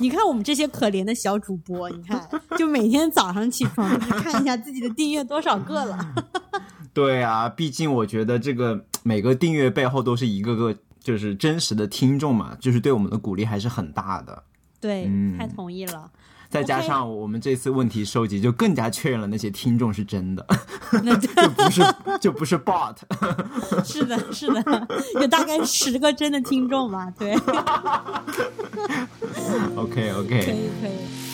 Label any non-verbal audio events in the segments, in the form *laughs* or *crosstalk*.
你看我们这些可怜的小主播，你看，就每天早上起床就看一下自己的订阅多少个了。*laughs* 对啊，毕竟我觉得这个每个订阅背后都是一个个就是真实的听众嘛，就是对我们的鼓励还是很大的。对，嗯太同意了。再加上我们这次问题收集，就更加确认了那些听众是真的，那 *laughs* 就不是就不是 bot。是的，是的，有大概十个真的听众吧。对，*laughs* OK，OK，可以，可以。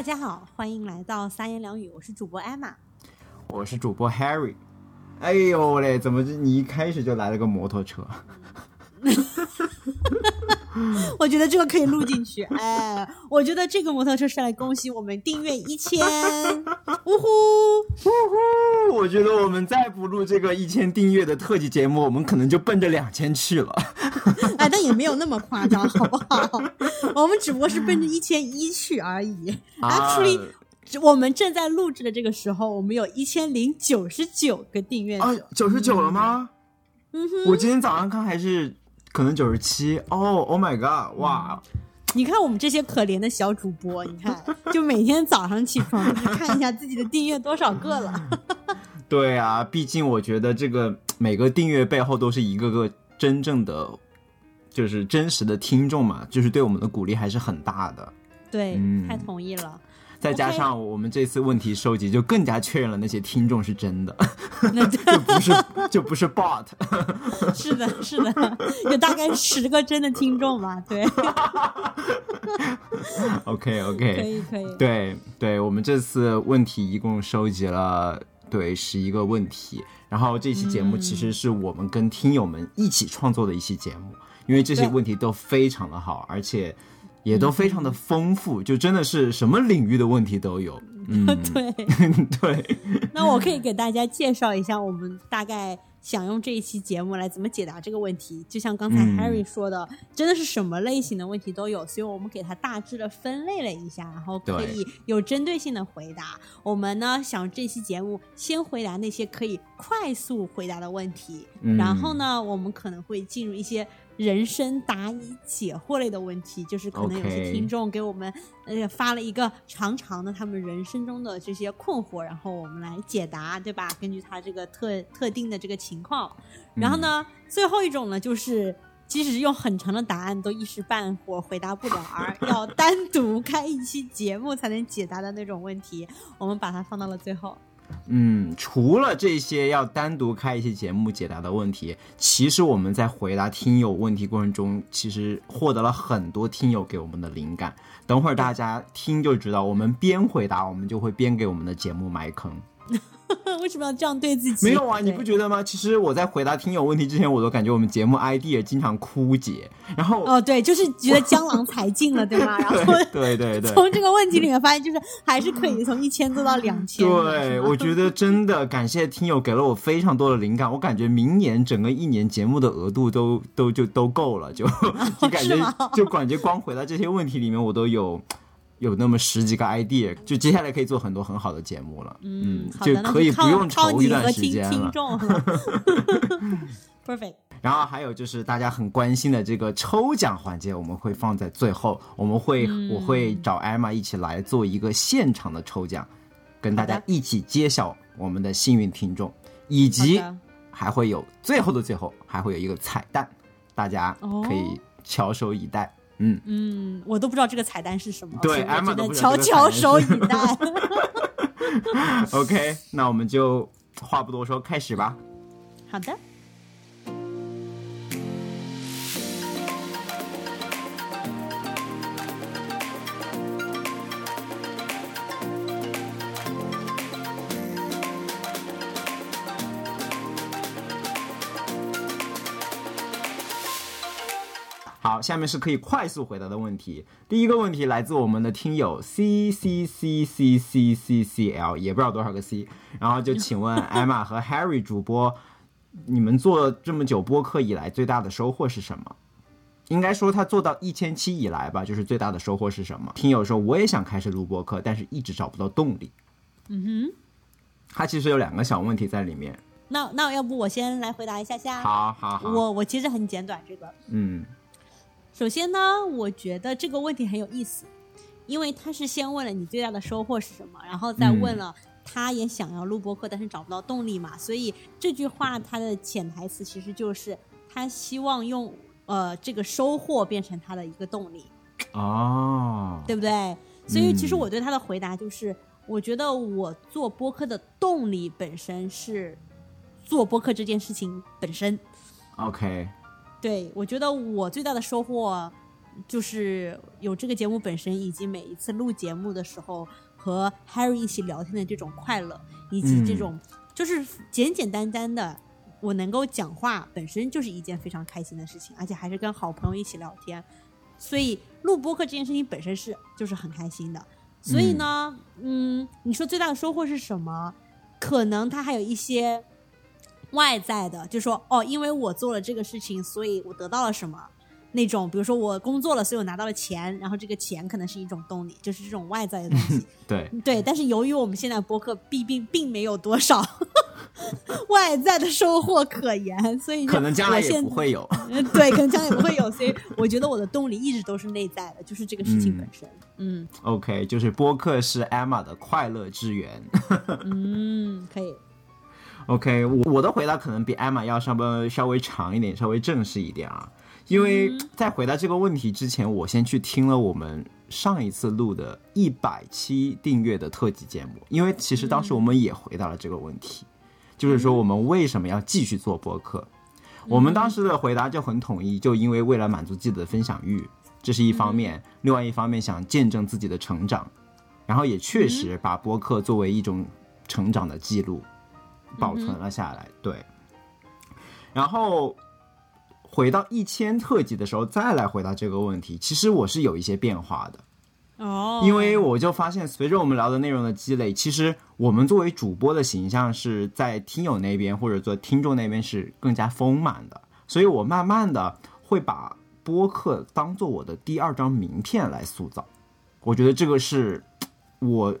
大家好，欢迎来到三言两语，我是主播艾玛。我是主播 Harry。哎呦嘞，怎么这你一开始就来了个摩托车？*laughs* *laughs* 我觉得这个可以录进去。哎，我觉得这个摩托车是来恭喜我们订阅一千，*laughs* 呜呼呜！呼，我觉得我们再不录这个一千订阅的特辑节目，我们可能就奔着两千去了。*laughs* 哎，但也没有那么夸张，好不好？我们只不过是奔着一千一去而已。Actually，、我们正在录制的这个时候，我们有一千零九十九个订阅者。啊，九十九了吗？嗯哼，我今天早上看还是可能九十七。哦，Oh my god！哇，你看我们这些可怜的小主播，你看，就每天早上起床 *laughs* 就是看一下自己的订阅多少个了。*laughs* 对啊，毕竟我觉得这个 *tsk* 每个订阅背后都是一个个真正的，就是真实的听众嘛，就是对我们的鼓励还是很大的。对，嗯太同意了。再加上我们这次问题收集，就更加确认了那些听众是真的，那 *laughs* 就不是就不是 bot。是的，是的，有大概十个真的听众吧。对，OK OK，可以，可以。对对，我们这次问题一共收集了对十一个问题，然后这期节目其实是我们跟听友们一起创作的一期节目，因为这些问题都非常的好，而且也都非常的丰富，就真的是什么领域的问题都有。*laughs* 嗯，对，*laughs* 对，*laughs* 那我可以给大家介绍一下，我们大概想用这一期节目来怎么解答这个问题。就像刚才嗯 Harry 说的，真的是什么类型的问题都有，所以我们给它大致的分类了一下，然后可以有针对性的回答。我们呢想这期节目先回答那些可以快速回答的问题，嗯然后呢，我们可能会进入一些人生答疑解惑类的问题，就是可能有些听众给我们呃发了一个长长的他们人生中的这些困惑，然后我们来解答，对吧？根据他这个特特定的这个情况，然后呢，最后一种呢就是。即使是用很长的答案都一时半会儿回答不了，而要单独开一期节目才能解答的那种问题，我们把它放到了最后。嗯，除了这些要单独开一些节目解答的问题，其实我们在回答听友问题过程中，其实获得了很多听友给我们的灵感。等会儿大家听就知道，我们边回答，我们就会边给我们的节目埋坑。*laughs* 为什么要这样对自己？没有啊，你不觉得吗？其实我在回答听友问题之前，我都感觉我们节目 idea 经常枯竭，然后哦，对，就是觉得江郎才尽了，对吗？*laughs* 然后对对对。从这个问题里面发现，就是还是可以从一千做到两千。对，我觉得真的感谢听友给了我非常多的灵感，我感觉明年整个一年节目的额度都都就都够了，就 *laughs* 就感觉就感觉光回答这些问题里面，我都有有那么十几个 idea，就接下来可以做很多很好的节目了，嗯，就可以靠不用愁一段时间了。听众了。*laughs* Perfect，然后还有就是大家很关心的这个抽奖环节，我们会放在最后，我们会、嗯我会找艾玛一起来做一个现场的抽奖，跟大家一起揭晓我们的幸运听众，以及还会有最后的最后还会有一个彩蛋，大家哦可以翘首以待。嗯，嗯，我都不知道这个彩蛋是什么，对所以我艾玛都只能悄不知道这个悄彩蛋是手以待。*laughs* OK，那我们就话不多说，开始吧。好的，好，下面是可以快速回答的问题。第一个问题来自我们的听友 C C C C C C C L，也不知道多少个 C，然后就请问 *laughs* 艾玛和 Harry 主播，你们做这么久播客以来最大的收获是什么？应该说他做到一千期以来吧，就是最大的收获是什么？听友说我也想开始录播客，但是一直找不到动力。嗯哼，他其实有两个小问题在里面。那那要不我先来回答一下下？好好好，我我其实很简短，这个嗯首先呢，我觉得这个问题很有意思，因为他是先问了你最大的收获是什么，然后再问了他也想要录播客，但是找不到动力嘛，所以这句话它的潜台词其实就是他希望用呃这个收获变成他的一个动力，哦，对不对？所以其实嗯我对他的回答就是，我觉得我做播客的动力本身是做播客这件事情本身。，OK，对我觉得我最大的收获就是有这个节目本身，以及每一次录节目的时候和 Harry 一起聊天的这种快乐，以及这种、就是简简单单的。我能够讲话本身就是一件非常开心的事情，而且还是跟好朋友一起聊天，所以录播客这件事情本身是就是很开心的。所以呢，嗯，你说最大的收获是什么？可能它还有一些外在的，就说哦，因为我做了这个事情，所以我得到了什么。那种，比如说我工作了，所以我拿到了钱，然后这个钱可能是一种动力，就是这种外在的东西。*laughs* 对，对，但是由于我们现在播客并并并没有多少 *laughs* 外在的收获可言，所以就可能将来也不会有。嗯 *laughs* 对，可能将来也不会有，所以我觉得我的动力一直都是内在的，就是这个事情本身。嗯 OK，就是播客是 Emma 的快乐之源。嗯，可以。OK，我我的回答可能比 Emma 要稍微稍微长一点，稍微正式一点啊。因为在回答这个问题之前，我先去听了我们上一次录的一百期订阅的特辑节目，因为其实当时我们也回答了这个问题，就是说我们为什么要继续做播客。我们当时的回答就很统一，就因为为了满足自己的分享欲，这是一方面；另外一方面想见证自己的成长，然后也确实把播客作为一种成长的记录保存了下来。对，然后回到一千特辑的时候再来回答这个问题，其实我是有一些变化的。哦，因为我就发现，随着我们聊的内容的积累，其实我们作为主播的形象是在听友那边或者做听众那边是更加丰满的，所以我慢慢的会把播客当做我的第二张名片来塑造。我觉得这个是我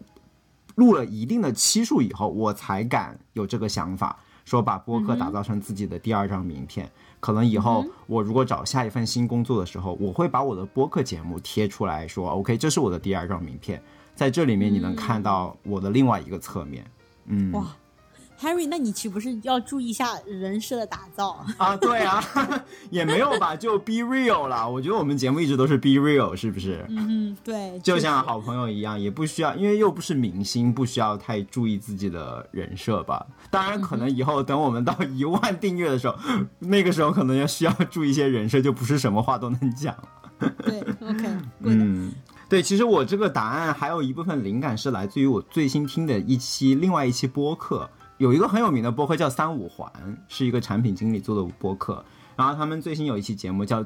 录了一定的期数以后，我才敢有这个想法，说把播客打造成自己的第二张名片。可能以后我如果找下一份新工作的时候，我会把我的播客节目贴出来说，OK，这是我的第二张名片，在这里面你能看到我的另外一个侧面。嗯，哇，Harry，那你岂不是要注意一下人设的打造？*laughs* 啊，对啊，*laughs* 也没有吧，就 be real 啦。我觉得我们节目一直都是 be real，是不是？嗯，对，就像好朋友一样，也不需要，因为又不是明星，不需要太注意自己的人设吧。当然，可能以后等我们到一万订阅的时候，那个时候可能要需要注意一些人设，就不是什么话都能讲。对，OK，*laughs* 嗯，对，其实我这个答案还有一部分灵感是来自于我最新听的一期另外一期播客，有一个很有名的播客叫三五环，是一个产品经理做的播客，然后他们最新有一期节目叫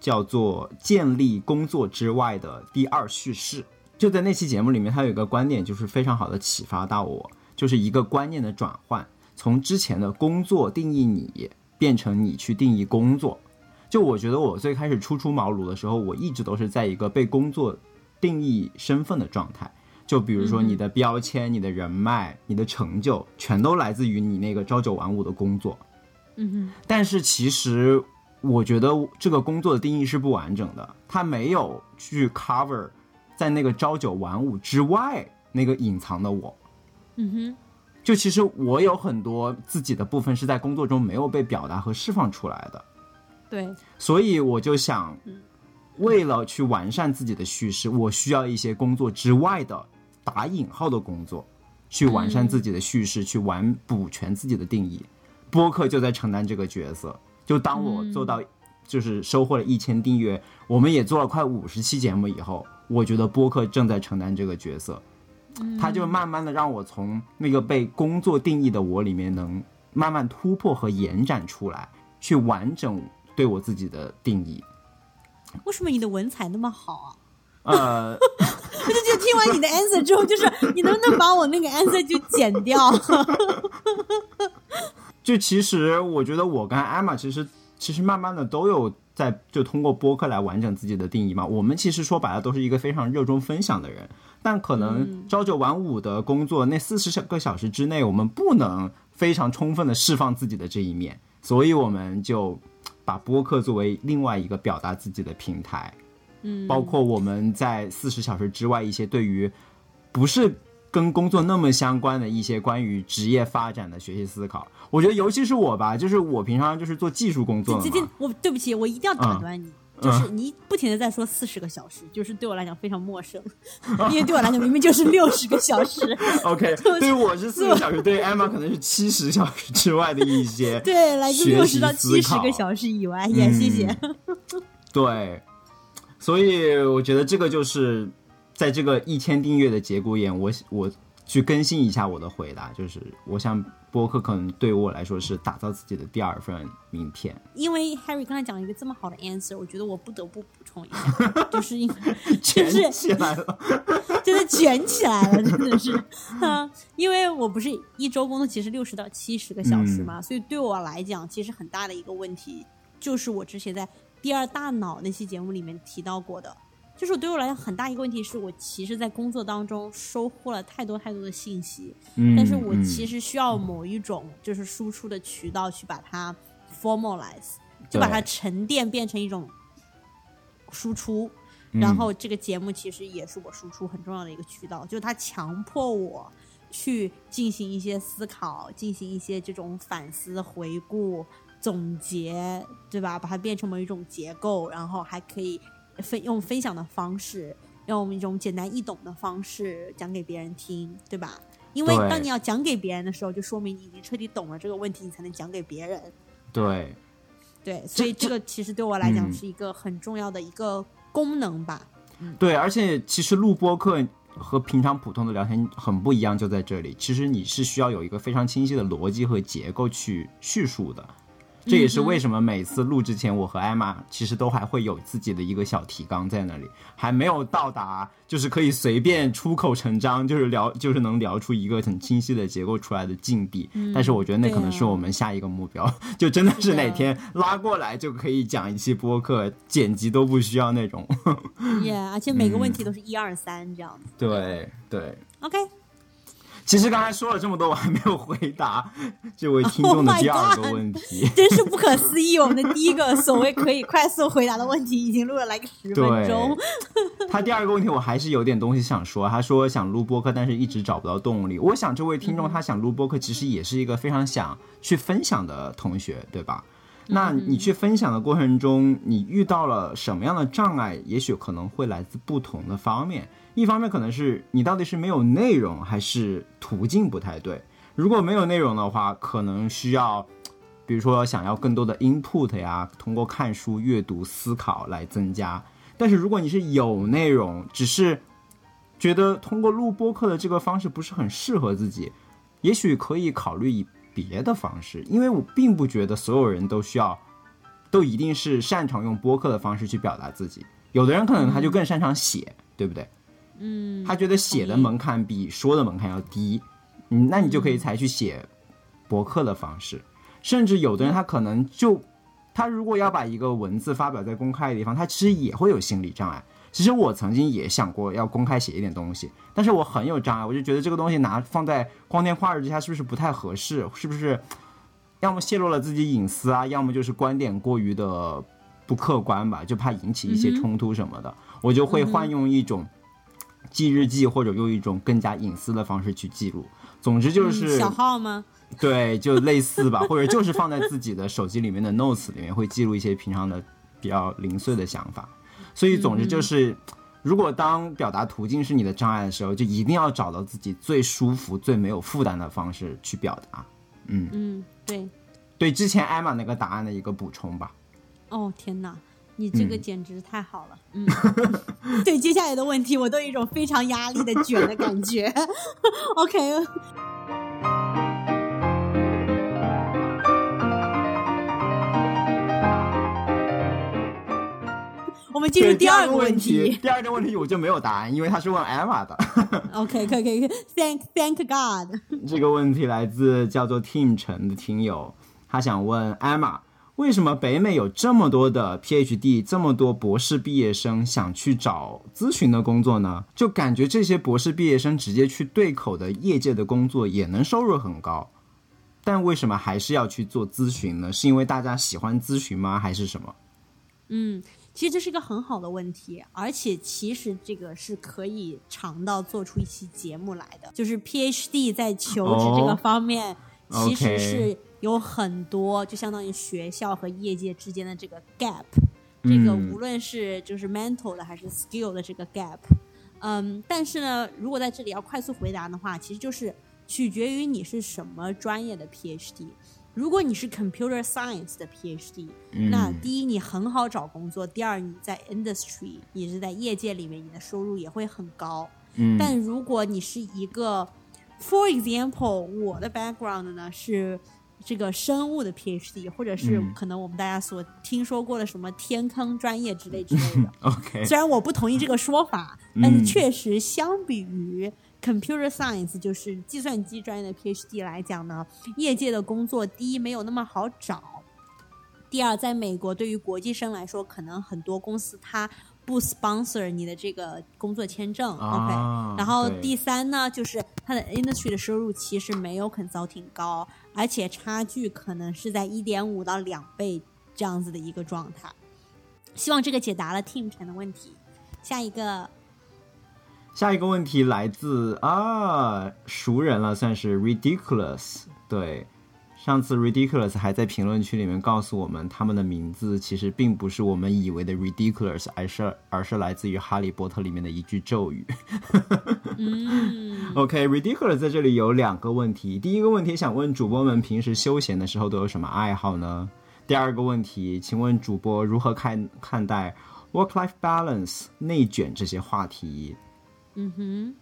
叫做《建立工作之外的第二叙事》，就在那期节目里面，他有一个观点就是非常好的启发到我，就是一个观念的转换，从之前的工作定义你，变成你去定义工作。就我觉得我最开始初出茅庐的时候，我一直都是在一个被工作定义身份的状态。就比如说你的标签、你的人脉、你的成就，全都来自于你那个朝九晚五的工作。嗯哼但是其实我觉得这个工作的定义是不完整的，它没有去 cover 在那个朝九晚五之外那个隐藏的我。嗯哼，就其实我有很多自己的部分是在工作中没有被表达和释放出来的。对，所以我就想，为了去完善自己的叙事，我需要一些工作之外的打引号的工作，去完善自己的叙事，去完补全自己的定义。播客就在承担这个角色。就当我做到，就是收获了一千订阅，我们也做了快五十期节目以后，我觉得播客正在承担这个角色。它就慢慢的让我从那个被工作定义的我里面，能慢慢突破和延展出来，去完整对我自己的定义。为什么你的文采那么好啊？呃，*laughs* 我就觉得听完你的 answer 之后，就是你能不能把我那个 answer 就剪掉？*laughs* 就其实我觉得我跟艾玛其实其实慢慢的都有在就通过播客来完整自己的定义嘛。我们其实说白了都是一个非常热衷分享的人，但可能朝九晚五的工作那四十个小时之内，我们不能非常充分的释放自己的这一面，所以我们就把播客作为另外一个表达自己的平台。嗯，包括我们在四十小时之外一些对于不是跟工作那么相关的一些关于职业发展的学习思考。我觉得尤其是我吧，就是我平常就是做技术工作的今我对不起，我一定要打断你。就是你不停的在说四十个小时，就是对我来讲非常陌生，因为对我来讲明明就是六十个小时。*laughs* OK，*laughs* 对于我是四个小时，对于 Emma 可能是七十小时之外的一些对，来自六十到七十个小时以外，也谢谢。对，所以我觉得这个就是在这个一千订阅的节骨眼，我我去更新一下我的回答，就是我想播客可能对我来说是打造自己的第二份名片。因为 Harry 刚才讲了一个这么好的 answer，我觉得我不得不补充一下，就是因为 *laughs* 就是起来了，真的卷起来了，真的是，啊，因为我不是一周工作其实六十到七十个小时嘛，所以对我来讲，其实很大的一个问题就是我之前在第二大脑那期节目里面提到过的，就是对我来讲很大一个问题是我其实，在工作当中收获了太多太多的信息，嗯但是我其实实需要某一种就是输出的渠道去把它 formalize，就把它沉淀变成一种输出。嗯然后这个节目其实也是我输出很重要的一个渠道，就是它强迫我去进行一些思考，进行一些这种反思、回顾、总结，对吧？把它变成某一种结构，然后还可以分用分享的方式，用一种简单易懂的方式讲给别人听，对吧？因为当你要讲给别人的时候，就说明你已经彻底懂了这个问题，你才能讲给别人。对对，所以这这个其实对我来讲嗯是一个很重要的一个功能吧。对，而且其实录播课和平常普通的聊天很不一样，就在这里，其实你是需要有一个非常清晰的逻辑和结构去叙述的。这也是为什么每次录之前，我和艾玛其实都还会有自己的一个小提纲在那里，还没有到达就是可以随便出口成章，就是聊就是能聊出一个很清晰的结构出来的境地。但是我觉得那可能是我们下一个目标，就真的是哪天拉过来就可以讲一期播客，剪辑都不需要那种。*laughs* 耶、而且每个问嗯题都是一二三这样子。对对。OK，其实刚才说了这么多，我还没有回答 *laughs* 这位听众的 Oh 第二个问题。真是不可思议！我们的第一个所谓可以快速回答的问题，已经录了来个十分钟。，他第二个问题我还是有点东西想说。他说想录播客，但是一直找不到动力。我想这位听众他想录播客，其实也是一个非常想去分享的同学，对吧？那你去分享的过程中，你遇到了什么样的障碍？也许可能会来自不同的方面。一方面可能是你到底是没有内容，还是途径不太对。如果没有内容的话，可能需要，比如说想要更多的 input 呀，通过看书、阅读、思考来增加。但是如果你是有内容，只是觉得通过录播课的这个方式不是很适合自己，也许可以考虑以别的方式，因为我并不觉得所有人都需要，都一定是擅长用播客的方式去表达自己。有的人可能他就更擅长写，对不对？嗯，他觉得写的门槛比说的门槛要低，嗯，那你就可以采取写博客的方式。甚至有的人他可能就，他如果要把一个文字发表在公开的地方，他其实也会有心理障碍。其实我曾经也想过要公开写一点东西，但是我很有障碍，我就觉得这个东西拿放在光天化日之下是不是不太合适？是不是要么泄露了自己隐私啊，要么就是观点过于的不客观吧，就怕引起一些冲突什么的，我就会换用一种记日记或者用一种更加隐私的方式去记录。总之就是、嗯小号吗？*laughs* 对，就类似吧，或者就是放在自己的手机里面的 notes 里面，会记录一些平常的比较零碎的想法。所以，总之就是，如果当表达途径是你的障碍的时候，就一定要找到自己最舒服、最没有负担的方式去表达。嗯，对。对之前艾玛那个答案的一个补充吧。哦天哪，你这个嗯简直太好了。嗯，*laughs* 对接下来的问题，我都有一种非常压力的卷的感觉。*laughs* OK，*laughs* 我们进入对第二个个问题，第二个问题我就没有答案，因为他是问 Emma 的。OK，可以可以可以，Thank Thank God。这个问题来自叫做 Tim 陈的听友，他想问艾玛，为什么北美有这么多的 PhD，这么多博士毕业生想去找咨询的工作呢？就感觉这些博士毕业生直接去对口的业界的工作也能收入很高，但为什么还是要去做咨询呢？是因为大家喜欢咨询吗？还是什么？嗯，其实这是一个很好的问题，而且其实这个是可以长到做出一期节目来的。就是 PhD 在求职这个方面，哦其实是有很多，就相当于学校和业界之间的这个 gap。这个嗯无论是就是 mental 的还是 skill 的这个 gap，嗯，但是呢，如果在这里要快速回答的话，其实就是取决于你是什么专业的 PhD。如果你是 computer science 的 PhD，、那嗯第一你很好找工作，第二你在 industry，你是在业界里面，你的收入也会很高。嗯但如果你是一个，for example，我的 background 呢是这个生物的 PhD，或者是嗯。可能我们大家所听说过的什么天坑专业之类之类的。*laughs* OK，虽然我不同意这个说法，但嗯。是确实相比于 computer science 就是计算机专业的 PhD 来讲呢，业界的工作第一没有那么好找，第二在美国对于国际生来说，可能很多公司它不 sponsor 你的这个工作签证、啊 o k 然后第三呢，就是它的 industry 的收入其实没有 consulting 高，而且差距可能是在一点五到两倍这样子的一个状态。希望这个解答了 Team 陈的问题。下一个，下一个问题来自啊熟人了，算是 ridiculous。对，上次 ridiculous 还在评论区里面告诉我们，他们的名字其实并不是我们以为的 ridiculous，而是而是来自于《哈利波特》里面的一句咒语。*laughs* 嗯，OK，ridiculous、在这里有两个问题。第一个问题想问主播们平时休闲的时候都有什么爱好呢？第二个问题，请问主播如何看看待 work-life balance、内卷这些话题？嗯哼，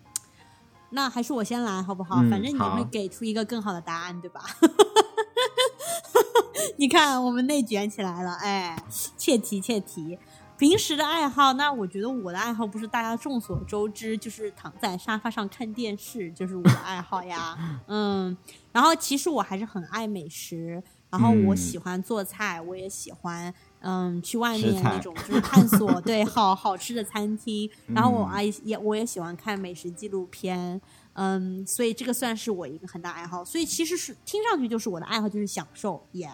那还是我先来好不好？嗯反正你好会给出一个更好的答案，对吧？*laughs* 你看，我们内卷起来了，哎，切题切题。平时的爱好，那我觉得我的爱好不是大家众所周知，就是躺在沙发上看电视，就是我的爱好呀。*laughs* 嗯，然后其实我还是很爱美食，然后我嗯喜欢做菜，我也喜欢嗯去外面那种就是探索 *laughs* 对好好吃的餐厅，然后我嗯爱也我也喜欢看美食纪录片。嗯，所以这个算是我一个很大爱好，所以其实是听上去就是我的爱好就是享受，耶、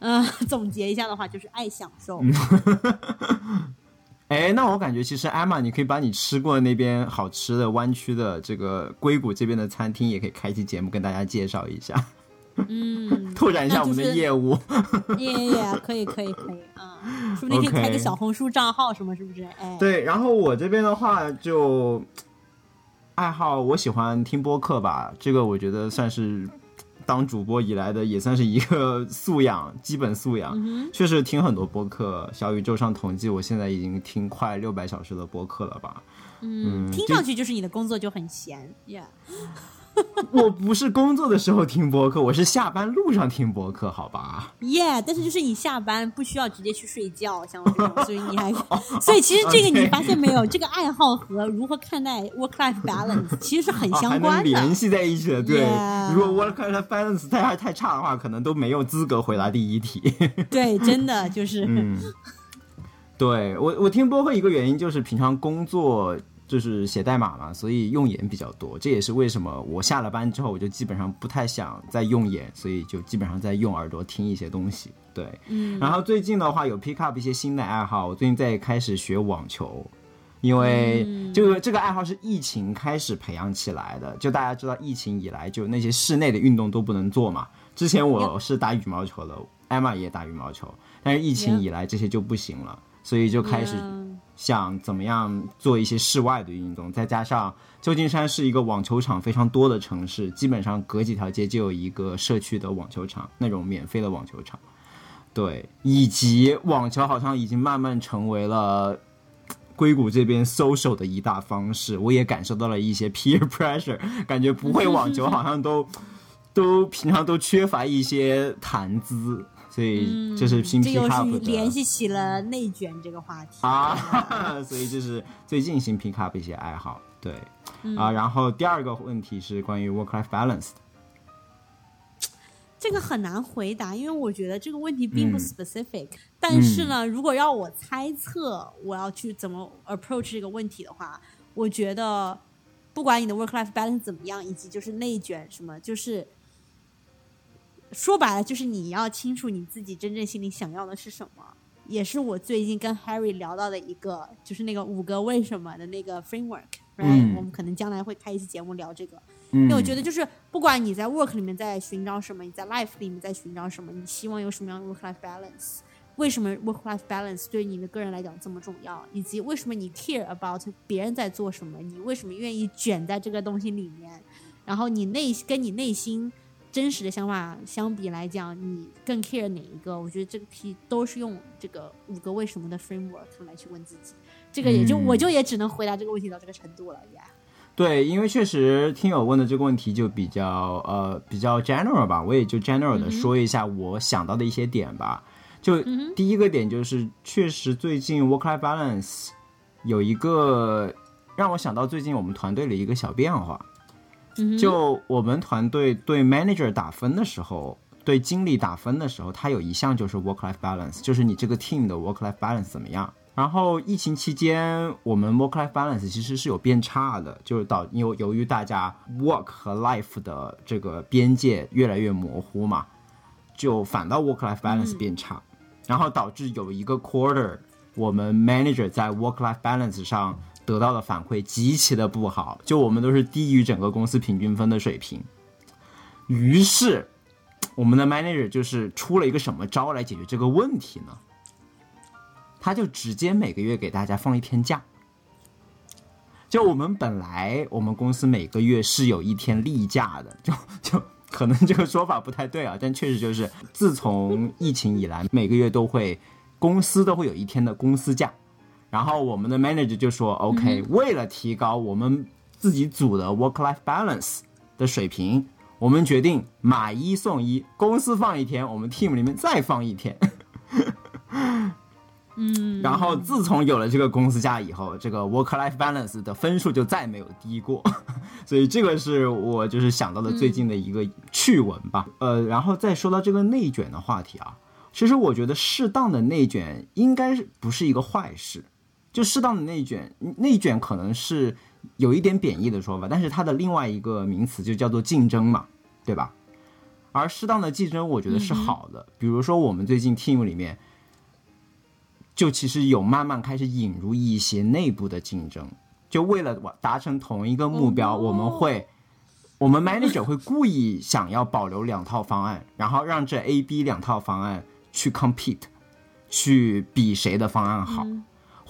嗯，总结一下的话就是爱享受。哎，那我感觉其实艾玛，你可以把你吃过那边好吃的湾区的这个硅谷这边的餐厅，也可以开期节目跟大家介绍一下，嗯，*laughs* 拓展一下我们的业务。*laughs* 耶耶耶，可以可以可以，嗯，说不定可以开个小红书账号什么，是不是？哎，对，然后我这边的话就爱好，我喜欢听播客吧，这个我觉得算是当主播以来的，也算是一个素养，基本素养。嗯确实听很多播客，小宇宙上统计，我现在已经听快六百小时的播客了吧。嗯，嗯听上去就是你的工作就很闲，耶、*laughs* 我不是工作的时候听播客，我是下班路上听播客，好吧？耶！但是就是你下班不需要直接去睡觉，像我这种，*laughs* 所以你还，所以其实这个你发现没有，这个爱好和如何看待 work life balance 其实是很相关的。联系在一起的。对如果 work life balance 太太差的话，可能都没有资格回答第一题。*laughs* 对，真的就是，嗯，对我我听播客一个原因就是平常工作就是写代码嘛，所以用眼比较多，这也是为什么我下了班之后我就基本上不太想再用眼，所以就基本上在用耳朵听一些东西。对，嗯，然后最近的话有 pick up 一些新的爱好，我最近在开始学网球。因为嗯这个这个爱好是疫情开始培养起来的，就大家知道疫情以来，就那些室内的运动都不能做嘛。之前我是打羽毛球的，艾玛也打羽毛球，但是疫情以来这些就不行了，所以就开始想怎么样做一些室外的运动。再加上旧金山是一个网球场非常多的城市，基本上隔几条街就有一个社区的网球场，那种免费的网球场。对，以及网球好像已经慢慢成为了硅谷这边 social 的一大方式，我也感受到了一些 *laughs* peer pressure，感觉不会网球好像都都平常都缺乏一些谈资，所以就是新嗯这又是的联系起了内卷这个话题。啊，*laughs* 所以这是最近新 pick up 一些爱好，对、嗯。啊，然后第二个问题是关于 work life balance 的这个很难回答，因为我觉得这个问题并不嗯。specific、但是呢，如果要我猜测，我要去怎么 approach 这个问题的话，我觉得不管你的 work life balance 怎么样，以及就是内卷什么，就是说白了，就是你要清楚你自己真正心里想要的是什么。也是我最近跟 Harry 聊到的一个，就是那个五个为什么的那个 framework。right？、嗯我们可能将来会开一期节目聊这个。嗯，因为我觉得就是不管你在 work 里面在寻找什么，你在 life 里面在寻找什么，你希望有什么样的 work life balance？为什么 work life balance 对你的个人来讲这么重要？以及为什么你 care about 别人在做什么？你为什么愿意卷在这个东西里面？然后你内跟你内心真实的想法相比来讲，你更 care 哪一个？我觉得这个题都是用这个五个为什么的 framework 来去问自己。这个也就、嗯我就也只能回答这个问题到这个程度了呀。对，因为确实听友问的这个问题就比较呃比较 general 吧，我也就 general 的说一下我想到的一些点吧。就第一个点就是，确实最近 work life balance 有一个让我想到最近我们团队的一个小变化。嗯就我们团队对 manager 打分的时候，对经理打分的时候，它有一项就是 work life balance，就是你这个 team 的 work life balance 怎么样。然后疫情期间，我们 work life balance 其实是有变差的，就是导由由于大家 work 和 life 的这个边界越来越模糊嘛，就反倒 work life balance 变差，然后导致有一个 quarter 我们 manager 在 work life balance 上得到的反馈极其的不好，就我们都是低于整个公司平均分的水平。于是，我们的 manager 就是出了一个什么招来解决这个问题呢？他就直接每个月给大家放一天假。就我们本来我们公司每个月是有一天例假的，就就可能这个说法不太对啊，但确实就是自从疫情以来，每个月都会公司都会有一天的公司假。然后我们的 manager 就说：“OK，、为了提高我们自己组的 work-life balance 的水平，我们决定买一送一，公司放一天，我们 team 里面再放一天。”嗯，然后自从有了这个公司假以后，这个 work-life balance 的分数就再没有低过，*laughs* 所以这个是我就是想到的最近的一个趣闻吧。呃，然后再说到这个内卷的话题啊，其实我觉得适当的内卷应该是不是一个坏事，就适当的内卷，内卷可能是有一点贬义的说法，但是它的另外一个名词就叫做竞争嘛，对吧？而适当的竞争，我觉得是好的。比如说我们最近 team 里面。就其实有慢慢开始引入一些内部的竞争，就为了达成同一个目标，哦我们会，我们 manager 会故意想要保留两套方案，然后让这 A、B 两套方案去 compete，去比谁的方案好，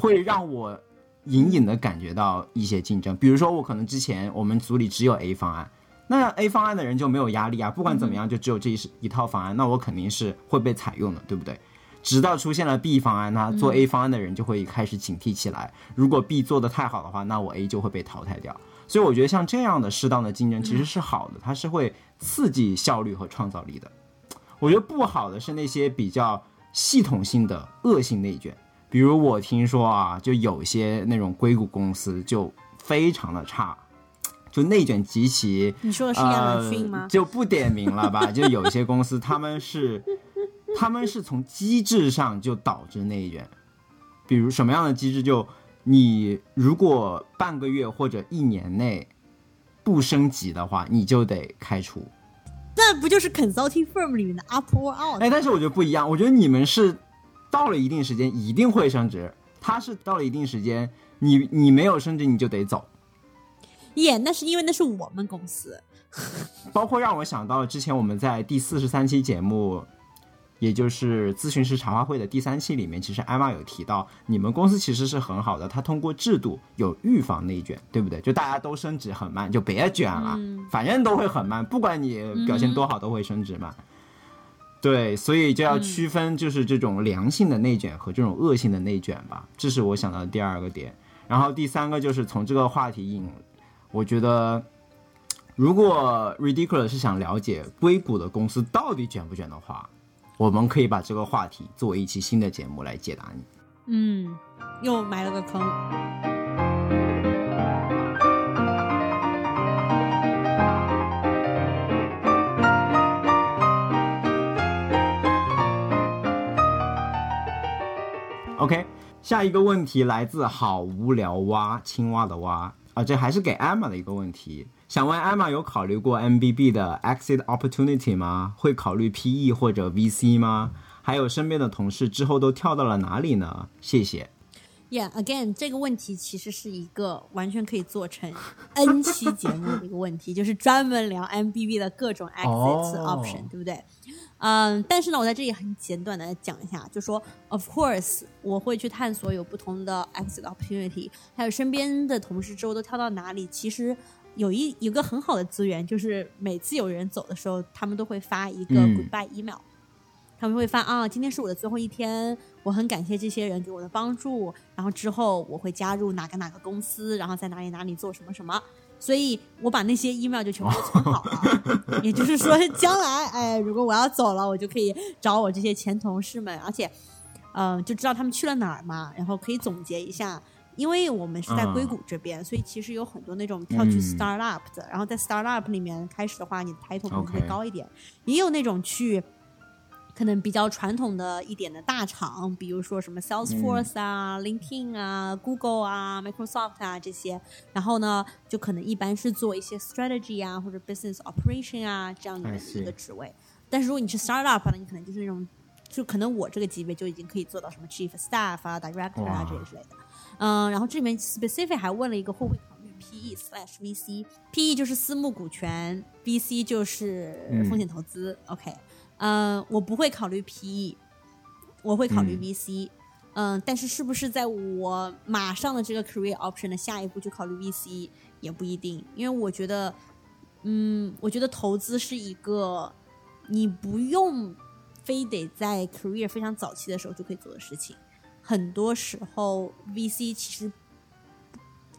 会让我隐隐的感觉到一些竞争。比如说，我可能之前我们组里只有 A 方案，那 A 方案的人就没有压力啊，不管怎么样，就只有这一一套方案，那我肯定是会被采用的，对不对？直到出现了 B 方案，那做 A 方案的人就会开始警惕起来。如果 B 做的太好的话，那我 A 就会被淘汰掉。所以我觉得像这样的适当的竞争其实是好的，它是会刺激效率和创造力的。我觉得不好的是那些比较系统性的恶性内卷，比如我听说啊，就有些那种硅谷公司就非常的差，就内卷极其你说的是亚马逊吗呃？？*laughs* 就不点名了吧。*laughs* 就有些公司他们是，他们是从机制上就导致内卷。比如什么样的机制？就你如果半个月或者一年内不升级的话，你就得开除。那不就是 consulting firm 里面的 up or out？哎，但是我觉得不一样，我觉得你们是到了一定时间一定会升职，他是到了一定时间，你你没有升职你就得走。耶，那是因为那是我们公司。*laughs* 包括让我想到之前我们在第四十三期节目，也就是咨询师茶话会的第三期里面，其实艾玛有提到，你们公司其实是很好的，它通过制度有预防内卷，对不对？就大家都升职很慢，就别卷了，反正都会很慢，不管你表现多好，都会升职嘛。对，所以就要区分，就是这种良性的内卷和这种恶性的内卷吧，这是我想到的第二个点。然后第三个就是从这个话题引，我觉得如果 Ridiculous 是想了解硅谷的公司到底卷不卷的话，我们可以把这个话题作为一期新的节目来解答你。嗯，又埋了个坑。下一个问题来自好无聊蛙，青蛙的蛙啊，这还是给艾玛的一个问题。想问艾玛有考虑过 MBB 的 exit opportunity 吗？会考虑 PE 或者 VC 吗？还有身边的同事之后都跳到了哪里呢？谢谢。Yeah，again，这个问题其实是一个完全可以做成 N 期节目的一个问题，就是专门聊 MBB 的各种 exit 哦 option，、对不对？嗯，但是呢，我在这里很简短的讲一下，就说 Of course，我会去探索有不同的 exit opportunity，还有身边的同事之后都跳到哪里。其实有一有个很好的资源，就是每次有人走的时候，他们都会发一个嗯 goodbye email。他们会发啊，今天是我的最后一天，我很感谢这些人给我的帮助，然后之后我会加入哪个哪个公司，然后在哪里哪里做什么什么，所以我把那些 email 就全部都存好了。*laughs* 也就是说，将来哎，如果我要走了，我就可以找我这些前同事们，而且，嗯、就知道他们去了哪儿嘛，然后可以总结一下。因为我们是在硅谷这边，所以其实有很多那种跳去嗯。startup 的，然后在 startup 里面开始的话，你的 title 可能会高一点。也有那种去可能比较传统的一点的大厂，比如说什么 Salesforce 啊、LinkedIn 啊、Google 啊、Microsoft 啊这些，然后呢，就可能一般是做一些 strategy 啊或者 business operation 啊这样的一个职位。但是如果你是 startup 呢，你可能就是那种，就可能我这个级别就已经可以做到什么 chief staff 啊、director 啊这一之类的。嗯，然后这里面 specific 还问了一个会不会考虑 PE slash VC。PE 就是私募股权，VC 就是嗯风险投资。OK，嗯，我不会考虑 PE，我会考虑嗯 VC。嗯，但是是不是在我马上的这个 career option 的下一步就考虑 VC 也不一定，因为我觉得，嗯，我觉得投资是一个你不用非得在 career 非常早期的时候就可以做的事情。很多时候 VC 其实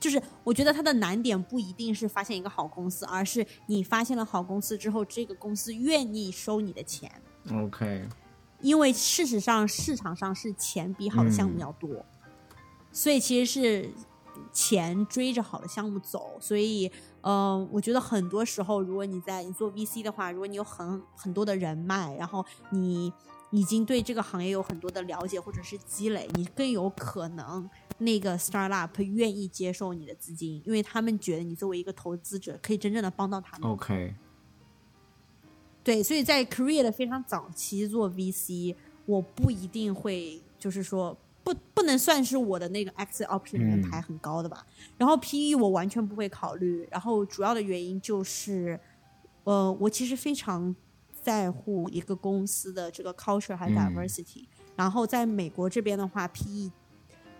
就是我觉得它的难点不一定是发现一个好公司，而是你发现了好公司之后，这个公司愿意收你的钱，OK，因为事实上市场上是钱比好的项目要多，所以其实是钱追着好的项目走。所以，呃，我觉得很多时候，如果你在你做 VC 的话，如果你有很很多的人脉，然后你已经对这个行业有很多的了解或者是积累，你更有可能那个 startup 愿意接受你的资金，因为他们觉得你作为一个投资者，可以真正的帮到他们。OK，对，所以在 career 的非常早期做 VC，我不一定会就是说不不能算是我的那个 exit option 里面嗯排很高的吧。然后 PE 我完全不会考虑，然后主要的原因就是，呃，我其实非常在乎一个公司的这个 culture 还有嗯 diversity、然后在美国这边的话，PE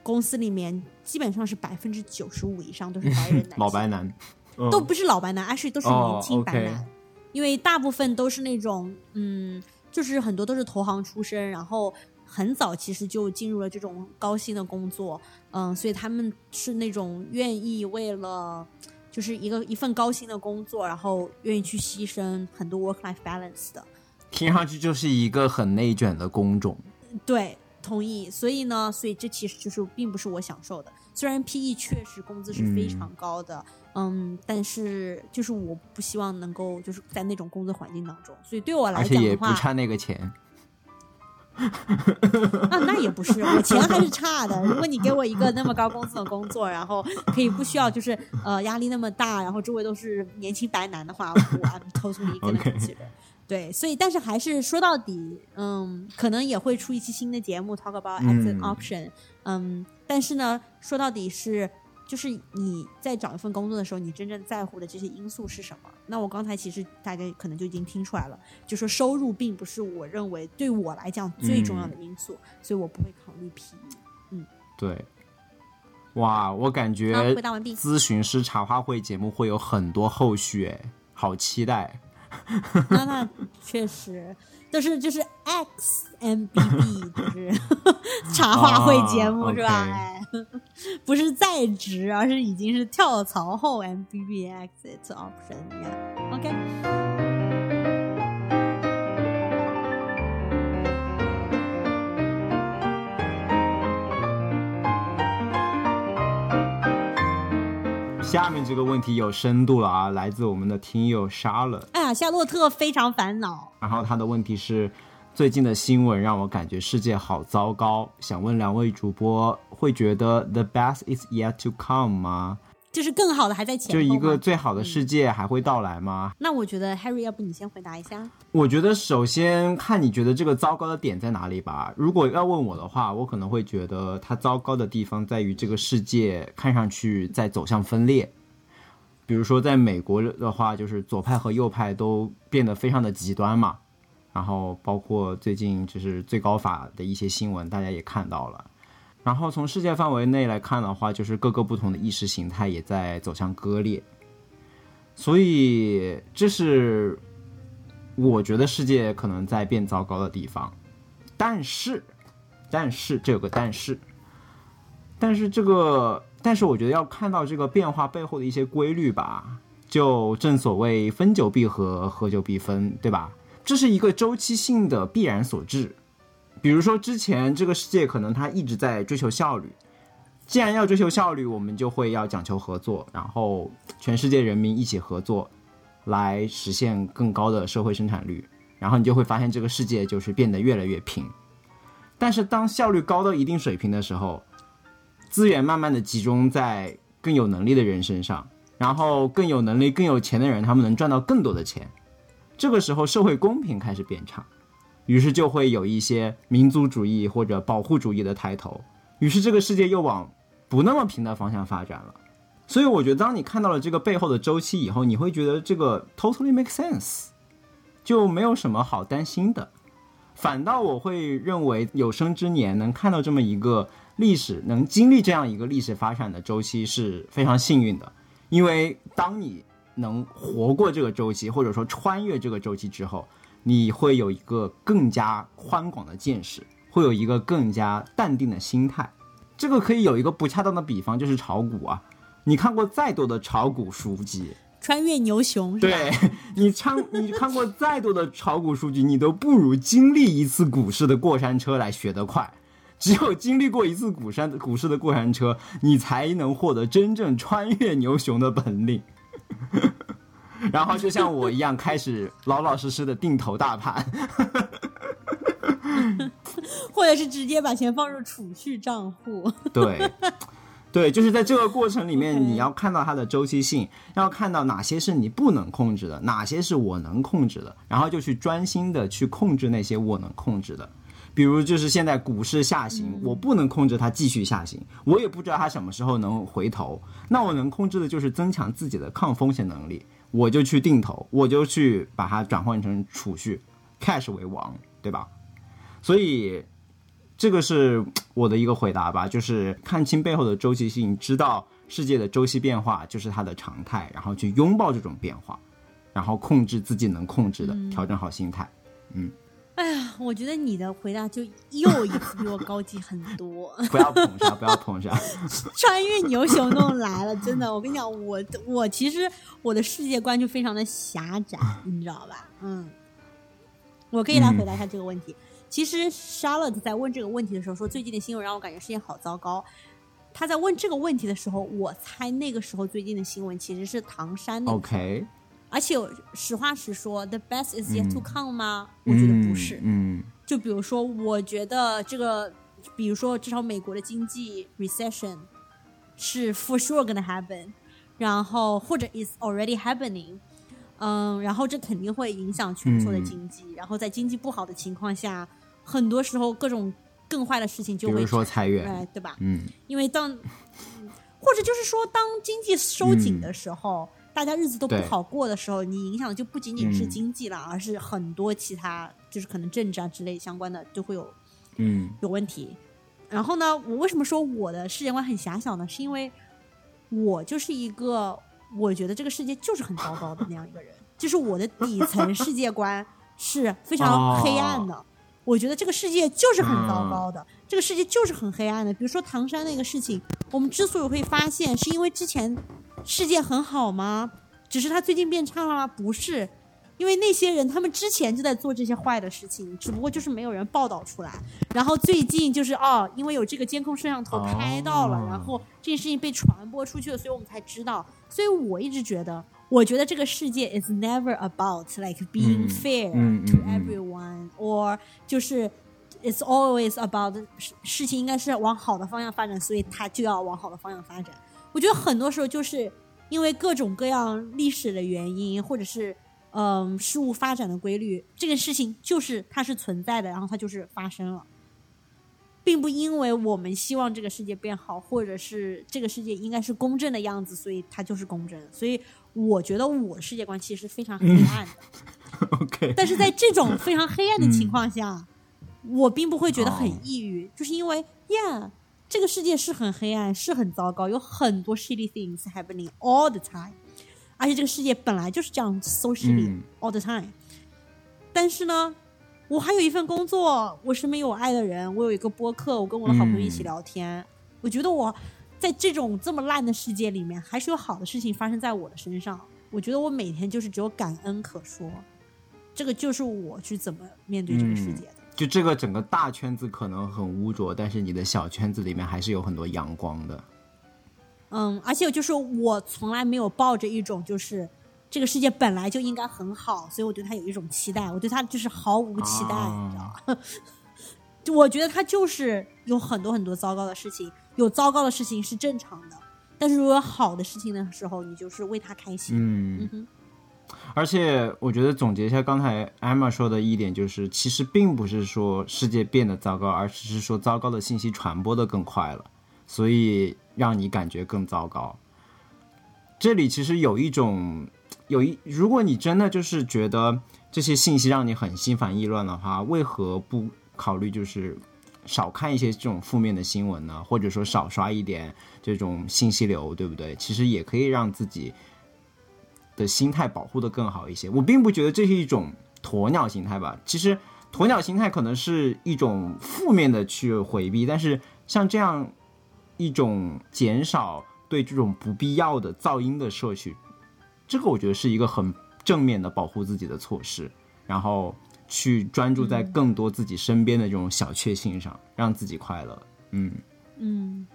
公司里面基本上是百分之九十五以上都是 *laughs* 白人男性，老白男，嗯。都不是老白男，actually 都是哦年轻白男，因为大部分都是那种嗯，就是很多都是投行出身，然后很早其实就进入了这种高薪的工作，嗯，所以他们是那种愿意为了就是一个一份高薪的工作，然后愿意去牺牲很多 work life balance 的，听上去就是一个很内卷的工种。对，同意。所以呢，所以这其实就是并不是我享受的。虽然 PE 确实工资是非常高的，嗯但是就是我不希望能够就是在那种工作环境当中。所以对我来讲的话，也不差那个钱。啊，那也不是，我钱还是差的。如果你给我一个那么高工资的工作，然后可以不需要就是呃压力那么大，然后周围都是年轻白男的话，我 I'm totally gonna *laughs* OK consider。对，所以但是还是说到底，嗯，可能也会出一期新的节目 talk about exit 嗯 option，嗯但是呢，说到底是。就是你在找一份工作的时候，你真正在乎的这些因素是什么？那我刚才其实大家可能就已经听出来了，就说收入并不是我认为对我来讲最重要的因素，所以我不会考虑 PE。对，哇，我感觉咨询师茶话会节目会有很多后续，哎，好期待。*laughs* 那那确实，就是就是 X M B B，就是 *laughs* 茶话会节目、哦是吧？哎，*laughs* 不是在职，而是已经是跳槽后 M B B exit option 呀。OK，下面这个问题有深度了啊，来自我们的听友 Charlotte，哎呀，夏洛特非常烦恼。然后他的问题是，最近的新闻让我感觉世界好糟糕，想问两位主播，会觉得 the best is yet to come 吗？就是更好的还在前就。一个最好的世界还会到来吗？那我觉得 Harry，要不你先回答一下？我觉得首先看你觉得这个糟糕的点在哪里吧。如果要问我的话，我可能会觉得它糟糕的地方在于这个世界看上去在走向分裂。比如说，在美国的话，就是左派和右派都变得非常的极端嘛。然后包括最近就是最高法的一些新闻，大家也看到了。然后从世界范围内来看的话，就是各个不同的意识形态也在走向割裂。所以这是我觉得世界可能在变糟糕的地方，但是，但是这有个但是，但是这个，但是我觉得要看到这个变化背后的一些规律吧。就正所谓分久必合，合久必分，对吧？这是一个周期性的必然所致。比如说之前这个世界可能它一直在追求效率，既然要追求效率，我们就会要讲求合作，然后全世界人民一起合作，来实现更高的社会生产率，然后你就会发现这个世界就是变得越来越平。但是当效率高到一定水平的时候，资源慢慢的集中在更有能力的人身上，然后更有能力、更有钱的人，他们能赚到更多的钱，这个时候社会公平开始变差。于是就会有一些民族主义或者保护主义的抬头，于是这个世界又往不那么平的方向发展了。所以我觉得，当你看到了这个背后的周期以后，你会觉得这个 totally make sense，就没有什么好担心的。反倒我会认为，有生之年能看到这么一个历史，能经历这样一个历史发展的周期是非常幸运的。因为当你能活过这个周期，或者说穿越这个周期之后，你会有一个更加宽广的见识，会有一个更加淡定的心态。这个可以有一个不恰当的比方，就是炒股啊。你看过再多的炒股书籍，穿越牛熊？对你看 *laughs* 你看过再多的炒股书籍，你都不如经历一次股市的过山车来学得快。只有经历过一次股山股市的过山车，你才能获得真正穿越牛熊的本领。然后就像我一样，开始老老实实的定投大盘。*laughs* 或者是直接把钱放入储蓄账户。对，对，就是在这个过程里面你要看到它的周期性，要看到哪些是你不能控制的，哪些是我能控制的，然后就去专心的去控制那些我能控制的。比如就是现在股市下行，我不能控制它继续下行，我也不知道它什么时候能回头。那我能控制的就是增强自己的抗风险能力，我就去定投，我就去把它转换成储蓄，cash 为王，对吧？所以这个是我的一个回答吧，就是看清背后的周期性，知道世界的周期变化就是它的常态，然后去拥抱这种变化，然后控制自己能控制的，调整好心态。哎呀，我觉得你的回答就又一次比我高级很多。*laughs* 不要捧杀，不要捧杀。*laughs* 穿越牛熊弄来了，真的，我跟你讲，我我其实我的世界观就非常的狭窄，你知道吧？嗯，我可以来回答一下这个问题。其实 Charlotte 在问这个问题的时候说，最近的新闻让我感觉世界好糟糕。他在问这个问题的时候，我猜那个时候最近的新闻其实是唐山那个 OK，而且实话实说，the best is yet to come 吗？我觉得不是。嗯，就比如说，我觉得这个，比如说至少美国的经济 recession 是 for sure gonna happen，然后或者 is already happening，嗯，然后这肯定会影响全球的经济，然后在经济不好的情况下，很多时候各种更坏的事情就会比如说裁员，哎，对吧？嗯因为当，或者就是说，当经济收紧的时候，大家日子都不好过的时候，你影响的就不仅仅是嗯经济了，而是很多其他，就是可能政治啊之类相关的都会有嗯有问题。然后呢，我为什么说我的世界观很狭小呢？是因为我就是一个我觉得这个世界就是很糟糕的那样一个人，就是我的底层世界观是非常黑暗的。我觉得这个世界就是很糟糕的，这个世界就是很黑暗的。比如说唐山那个事情，我们之所以会发现，是因为之前世界很好吗？只是他最近变差了吗？不是，因为那些人他们之前就在做这些坏的事情，只不过就是没有人报道出来。然后最近就是哦，因为有这个监控摄像头拍到了，哦然后这件事情被传播出去了，所以我们才知道。所以我一直觉得，我觉得这个世界 is never about like being 嗯 fair 嗯 to 嗯嗯 everyone，or 就是 it's always about 事事情应该是往好的方向发展，所以它就要往好的方向发展。我觉得很多时候就是因为各种各样历史的原因，或者是嗯事物发展的规律，这个事情就是它是存在的，然后它就是发生了。并不因为我们希望这个世界变好，或者是这个世界应该是公正的样子，所以它就是公正。所以我觉得我的世界观其实是非常黑暗的。*laughs* OK，*laughs* 但是在这种非常黑暗的情况下，我并不会觉得很哦抑郁，就是因为，yeah，这个世界是很黑暗，是很糟糕，有很多 shitty things happening all the time，而且这个世界本来就是这样 so shitty、嗯 all the time。但是呢，我还有一份工作，我身边有我爱的人，我有一个播客，我跟我的好朋友一起嗯聊天。我觉得我在这种这么烂的世界里面，还是有好的事情发生在我的身上。我觉得我每天就是只有感恩可说，这个就是我去怎么面对这个世界的。就这个整个大圈子可能很污浊，但是你的小圈子里面还是有很多阳光的。嗯，而且就是我从来没有抱着一种就是这个世界本来就应该很好，所以我对他有一种期待，我对他就是毫无期待，啊你知道吗？*laughs* 就我觉得他就是有很多很多糟糕的事情，有糟糕的事情是正常的，但是如果有好的事情的时候，你就是为他开心。嗯嗯哼，而且我觉得总结一下刚才艾玛说的一点，就是其实并不是说世界变得糟糕，而只是说糟糕的信息传播的更快了，所以让你感觉更糟糕。这里其实有一种，有一，如果你真的就是觉得这些信息让你很心烦意乱的话，为何不考虑就是少看一些这种负面的新闻呢？或者说少刷一点这种信息流，对不对？其实也可以让自己的心态保护的更好一些。我并不觉得这是一种鸵鸟心态吧，其实鸵鸟心态可能是一种负面的去回避，但是像这样一种减少对这种不必要的噪音的摄取，这个我觉得是一个很正面的保护自己的措施，然后去专注在更多自己身边的这种小确幸上，让自己快乐。嗯嗯，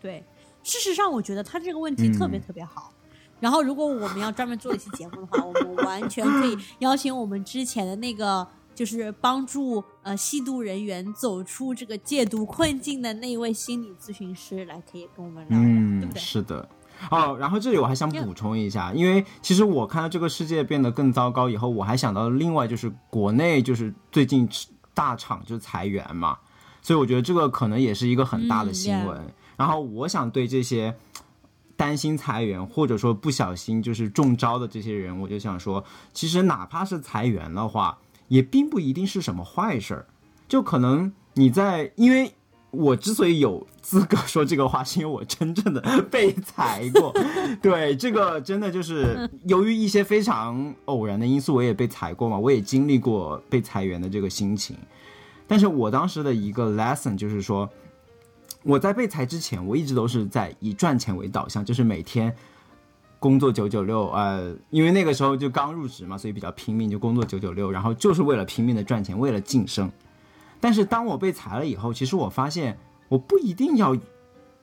对。事实上，我觉得他这个问题特别特别好。然后，如果我们要专门做一期节目的话，我们完全可以邀请我们之前的那个，就是帮助呃吸毒人员走出这个戒毒困境的那一位心理咨询师来，可以跟我们聊聊，对嗯不，对？是的。哦，然后这里我还想补充一下，因为其实我看到这个世界变得更糟糕以后，我还想到另外就是国内就是最近大厂就裁员嘛，所以我觉得这个可能也是一个很大的嗯新闻。然后我想对这些担心裁员或者说不小心就是中招的这些人，我就想说，其实哪怕是裁员的话，也并不一定是什么坏事儿，就可能你在因为。我之所以有资格说这个话，是因为我真正的被裁过。*laughs* 对，这个真的就是由于一些非常偶然的因素，我也被裁过嘛，我也经历过被裁员的这个心情。但是我当时的一个 lesson 就是说，我在被裁之前，我一直都是在以赚钱为导向，就是每天工作九九六，呃，因为那个时候就刚入职嘛，所以比较拼命，就工作九九六，然后就是为了拼命的赚钱，为了晋升。但是当我被裁了以后，其实我发现我不一定要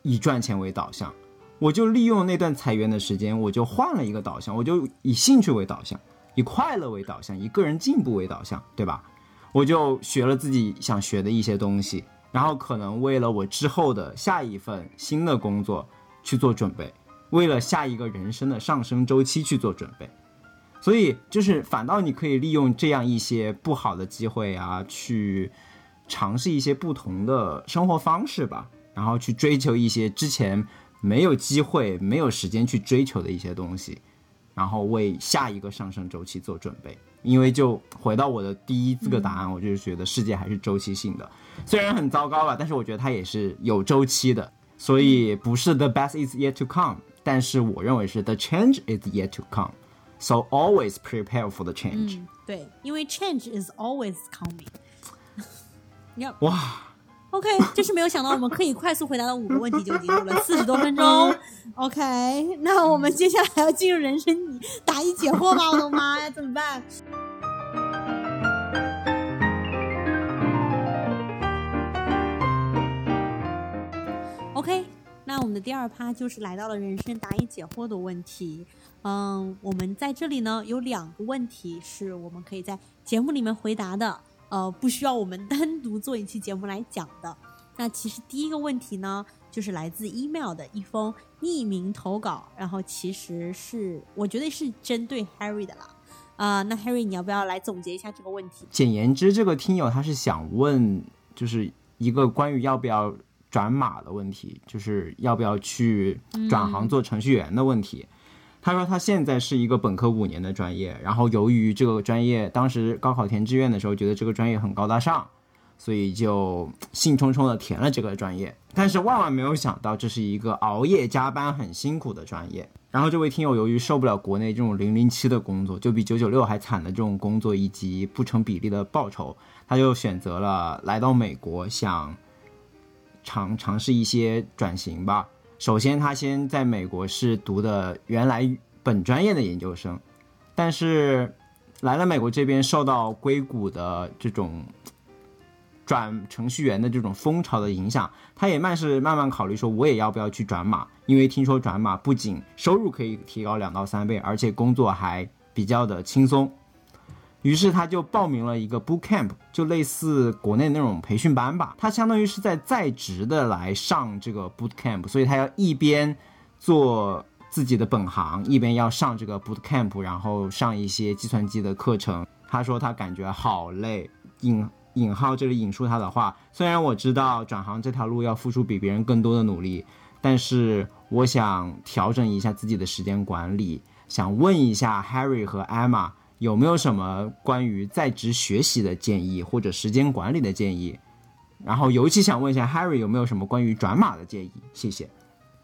以赚钱为导向，我就利用那段裁员的时间，我就换了一个导向，我就以兴趣为导向，以快乐为导向，以个人进步为导向，对吧？我就学了自己想学的一些东西，然后可能为了我之后的下一份新的工作去做准备，为了下一个人生的上升周期去做准备。所以就是反倒你可以利用这样一些不好的机会啊，去尝试一些不同的生活方式吧，然后去追求一些之前没有机会、没有时间去追求的一些东西，然后为下一个上升周期做准备。因为就回到我的第一这个答案，我就是觉得世界还是周期性的，虽然很糟糕吧，但是我觉得它也是有周期的，所以不是 the best is yet to come，但是我认为是 the change is yet to come。So always prepare for the change。嗯，对，因为 change is always coming。要哇，OK，就是没有想到我们可以快速回答到五个问题，就已经录了四十多分钟。OK，那我们接下来要进入人生答疑解惑吧，我的妈呀，怎么办那我们的第二趴就是来到了人生答疑解惑的问题。嗯，我们在这里呢有两个问题是我们可以在节目里面回答的，呃，不需要我们 *laughs* 单独做一期节目来讲的。那其实第一个问题呢，就是来自 email 的一封匿名投稿，然后其实是我觉得是针对 Harry 的啦。啊、那 Harry 你要不要来总结一下这个问题？简言之，这个听友他是想问，就是一个关于要不要转码的问题，就是要不要去转行做程序员的问题。他说他现在是一个本科五年的专业，然后由于这个专业当时高考填志愿的时候，觉得这个专业很高大上，所以就兴冲冲的填了这个专业。但是万万没有想到，这是一个熬夜加班很辛苦的专业。然后这位听友由于受不了国内这种零零七的工作，就比九九六还惨的这种工作以及不成比例的报酬，他就选择了来到美国，想尝尝试一些转型吧。首先，他先在美国是读的原来本专业的研究生，但是来了美国这边，受到硅谷的这种转程序员的这种风潮的影响，他也慢是慢慢考虑说，我也要不要去转码？因为听说转码不仅收入可以提高两到三倍，而且工作还比较的轻松。于是他就报名了一个 boot camp，就类似国内那种培训班吧。他相当于是在在职的来上这个 boot camp，所以他要一边做自己的本行，一边要上这个 boot camp，然后上一些计算机的课程。他说他感觉好累，引引号这里引述他的话，虽然我知道转行这条路要付出比别人更多的努力，但是我想调整一下自己的时间管理，想问一下 Harry 和 Emma。有没有什么关于在职学习的建议或者时间管理的建议？然后尤其想问一下 Harry 有没有什么关于转码的建议？谢谢。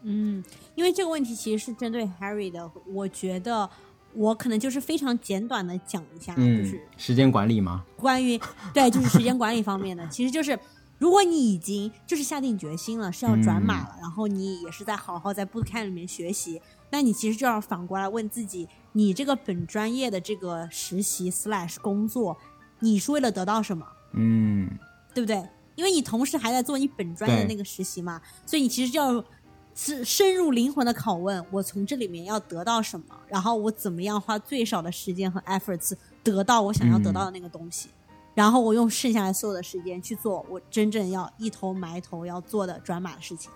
嗯，因为这个问题其实是针对 Harry 的，我觉得我可能就是非常简短的讲一下，嗯，就是时间管理吗？关于 *laughs* 对，就是时间管理方面的，其实就是如果你已经就是下定决心了是要转码了，然后你也是在好好在 Bootcamp 里面学习，那你其实就要反过来问自己，你这个本专业的这个实习 slash 工作，你是为了得到什么？嗯，对不对？因为你同时还在做你本专业的那个实习嘛，所以你其实就要是深入灵魂的拷问：我从这里面要得到什么？然后我怎么样花最少的时间和 efforts 得到我想要得到的那个东西？然后我用剩下来所有的时间去做我真正要一头埋头要做的转码的事情。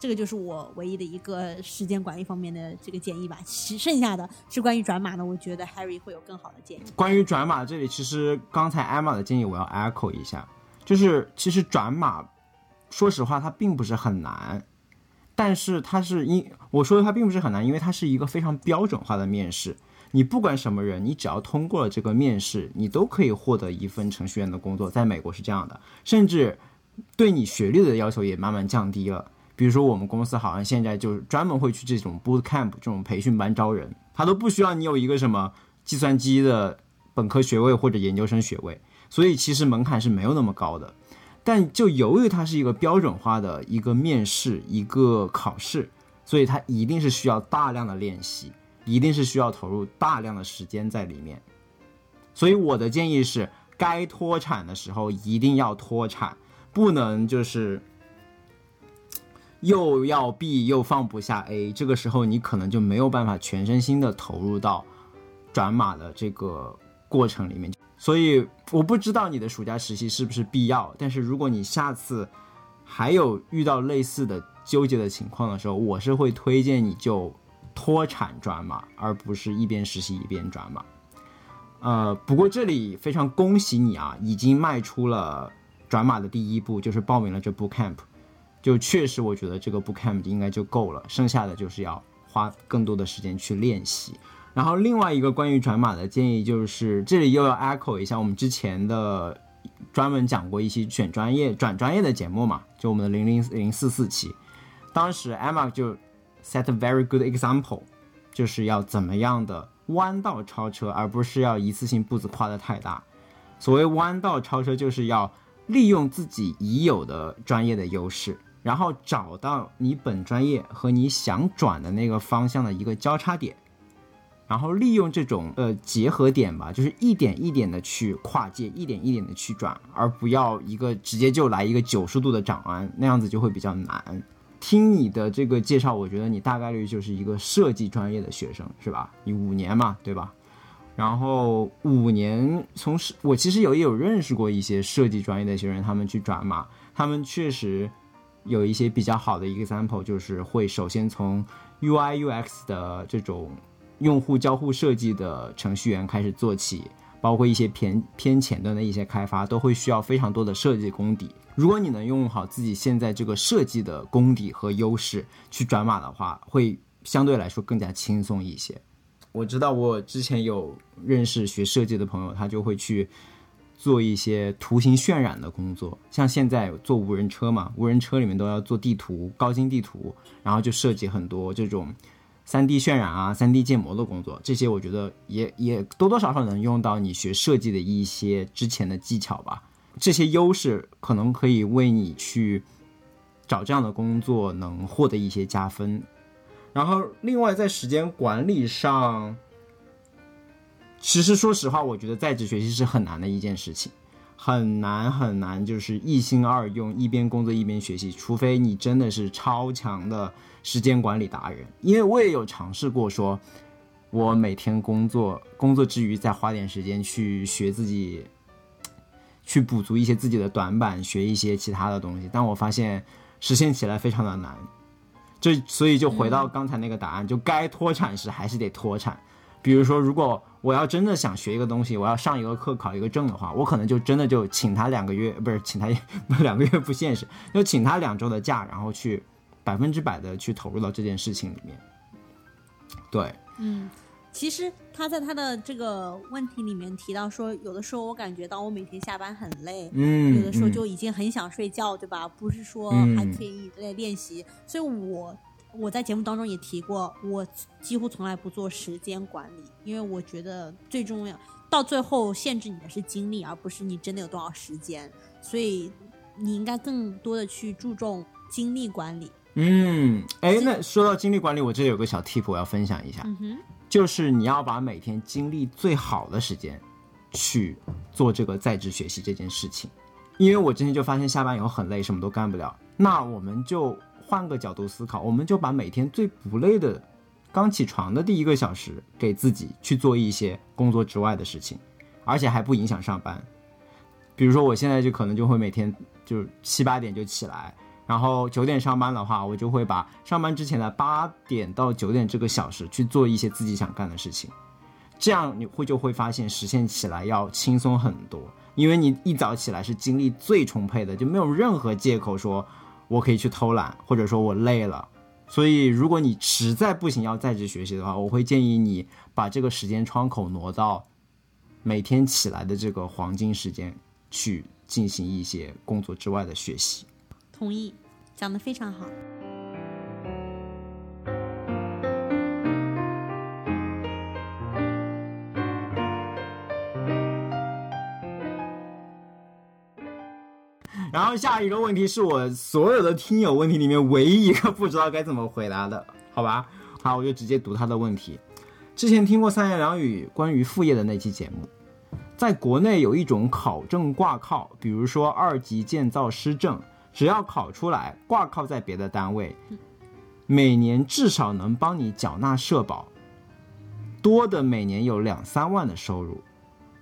这个就是我唯一的一个时间管理方面的这个建议吧。其剩下的是关于转码的，我觉得 Harry 会有更好的建议。关于转码这里，其实刚才 Emma 的建议我要 echo 一下，就是其实转码，说实话它并不是很难，但是它是因我说的它并不是很难，因为它是一个非常标准化的面试。你不管什么人，你只要通过了这个面试，你都可以获得一份程序员的工作。在美国是这样的，甚至对你学历的要求也慢慢降低了。比如说我们公司好像现在就是专门会去这种 boot camp 这种培训班招人，他都不需要你有一个什么计算机的本科学位或者研究生学位，所以其实门槛是没有那么高的。但就由于它是一个标准化的一个面试一个考试，所以它一定是需要大量的练习，一定是需要投入大量的时间在里面。所以我的建议是，该脱产的时候一定要脱产，不能就是又要 B 又放不下 A，这个时候你可能就没有办法全身心的投入到转码的这个过程里面。所以我不知道你的暑假实习是不是必要，但是如果你下次还有遇到类似的纠结的情况的时候，我是会推荐你就脱产转码，而不是一边实习一边转码。呃，不过这里非常恭喜你啊，已经迈出了转码的第一步，就是报名了这 boot camp。就确实，我觉得这个 boot camp 应该就够了，剩下的就是要花更多的时间去练习。然后另外一个关于转码的建议就是，这里又要 echo 一下我们之前的专门讲过一期选专业转专业的节目嘛，就我们的零零零四四期，当时 Emma 就 set a very good example，就是要怎么样的弯道超车，而不是要一次性步子跨得太大。所谓弯道超车，就是要利用自己已有的专业的优势，然后找到你本专业和你想转的那个方向的一个交叉点，然后利用这种呃结合点吧，就是一点一点的去跨界，一点一点的去转，而不要一个直接就来一个九十度的转弯，那样子就会比较难。听你的这个介绍，我觉得你大概率就是一个设计专业的学生，是吧？你五年嘛，对吧？然后五年从事，我其实有也有认识过一些设计专业的学生，他们去转码，他们确实有一些比较好的 example，就是会首先从 UI UX 的这种用户交互设计的程序员开始做起，包括一些偏偏前端的一些开发，都会需要非常多的设计功底。如果你能用好自己现在这个设计的功底和优势去转码的话，会相对来说更加轻松一些。我知道我之前有认识学设计的朋友，他就会去做一些图形渲染的工作，像现在做无人车嘛，无人车里面都要做地图、高精地图，然后就设计很多这种三 D 渲染啊、三 D 建模的工作，这些我觉得也也多多少少能用到你学设计的一些之前的技巧吧。这些优势可能可以为你去找这样的工作能获得一些加分。然后，另外在时间管理上，其实说实话，我觉得在职学习是很难的一件事情，很难很难，就是一心二用，一边工作一边学习，除非你真的是超强的时间管理达人。因为我也有尝试过，说我每天工作工作之余再花点时间去学自己，去补足一些自己的短板，学一些其他的东西，但我发现实现起来非常的难。这所以就回到刚才那个答案，就该脱产时还是得脱产。比如说，如果我要真的想学一个东西，我要上一个课考一个证的话，我可能就真的就请他两个月，不是请他两个月不现实，就请他两周的假，然后去百分之百的去投入到这件事情里面。对，嗯，其实他在他的这个问题里面提到说，有的时候我感觉到我每天下班很累，嗯，有的时候嗯就已经很想睡觉，对吧？不是说嗯还可以在练习，所以我我在节目当中也提过，我几乎从来不做时间管理，因为我觉得最重要，到最后限制你的是精力，而不是你真的有多少时间，所以你应该更多的去注重精力管理。嗯，哎，那说到精力管理，我这里有个小 tip 我要分享一下，嗯哼，就是你要把每天精力最好的时间去做这个在职学习这件事情。因为我之前就发现下班以后很累，什么都干不了。那我们就换个角度思考，我们就把每天最不累的，刚起床的第一个小时，给自己去做一些工作之外的事情，而且还不影响上班。比如说，我现在就可能就会每天就七八点就起来，然后九点上班的话，我就会把上班之前的八点到九点这个小时去做一些自己想干的事情，这样你会就会发现实现起来要轻松很多，因为你一早起来是精力最充沛的，就没有任何借口说我可以去偷懒，或者说我累了。所以，如果你实在不行要在职学习的话，我会建议你把这个时间窗口挪到每天起来的这个黄金时间去进行一些工作之外的学习。同意，讲得非常好。然后下一个问题是我所有的听友问题里面唯一一个不知道该怎么回答的，好吧？好，我就直接读他的问题。之前听过三言两语关于副业的那期节目，在国内有一种考证挂靠，比如说二级建造师证，只要考出来挂靠在别的单位，每年至少能帮你缴纳社保，多的每年有两三万的收入。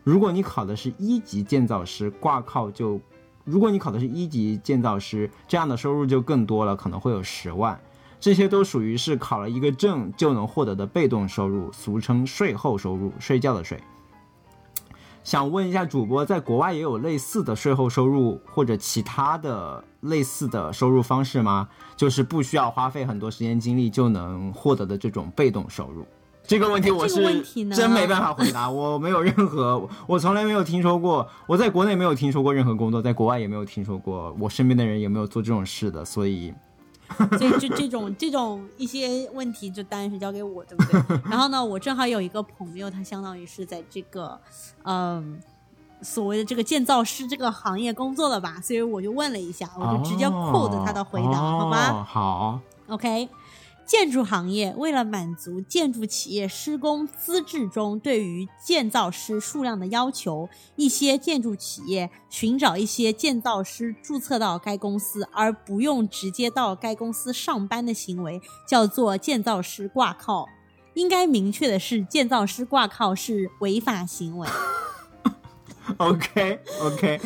如果你考的是一级建造师，挂靠就如果你考的是一级建造师，这样的收入就更多了，可能会有十万。这些都属于是考了一个证就能获得的被动收入，俗称税后收入，睡觉的睡。想问一下主播，在国外也有类似的税后收入或者其他的类似的收入方式吗？就是不需要花费很多时间精力就能获得的这种被动收入？这个问题我是真没办法回答，我没有任何，我从来没有听说过，我在国内没有听说过任何工作，在国外也没有听说过，我身边的人也没有做这种事的，所以 *laughs* 所以就这种这种一些问题，就当然是交给我，对不对？*laughs* 然后呢，我正好有一个朋友，他相当于是在这个嗯所谓的这个建造师这个行业工作了吧，所以我就问了一下，我就直接 quote 他的回答，好吗？哦好，OK，建筑行业为了满足建筑企业施工资质中对于建造师数量的要求，一些建筑企业寻找一些建造师注册到该公司，而不用直接到该公司上班的行为，叫做建造师挂靠。应该明确的是，建造师挂靠是违法行为。*laughs* OK OK，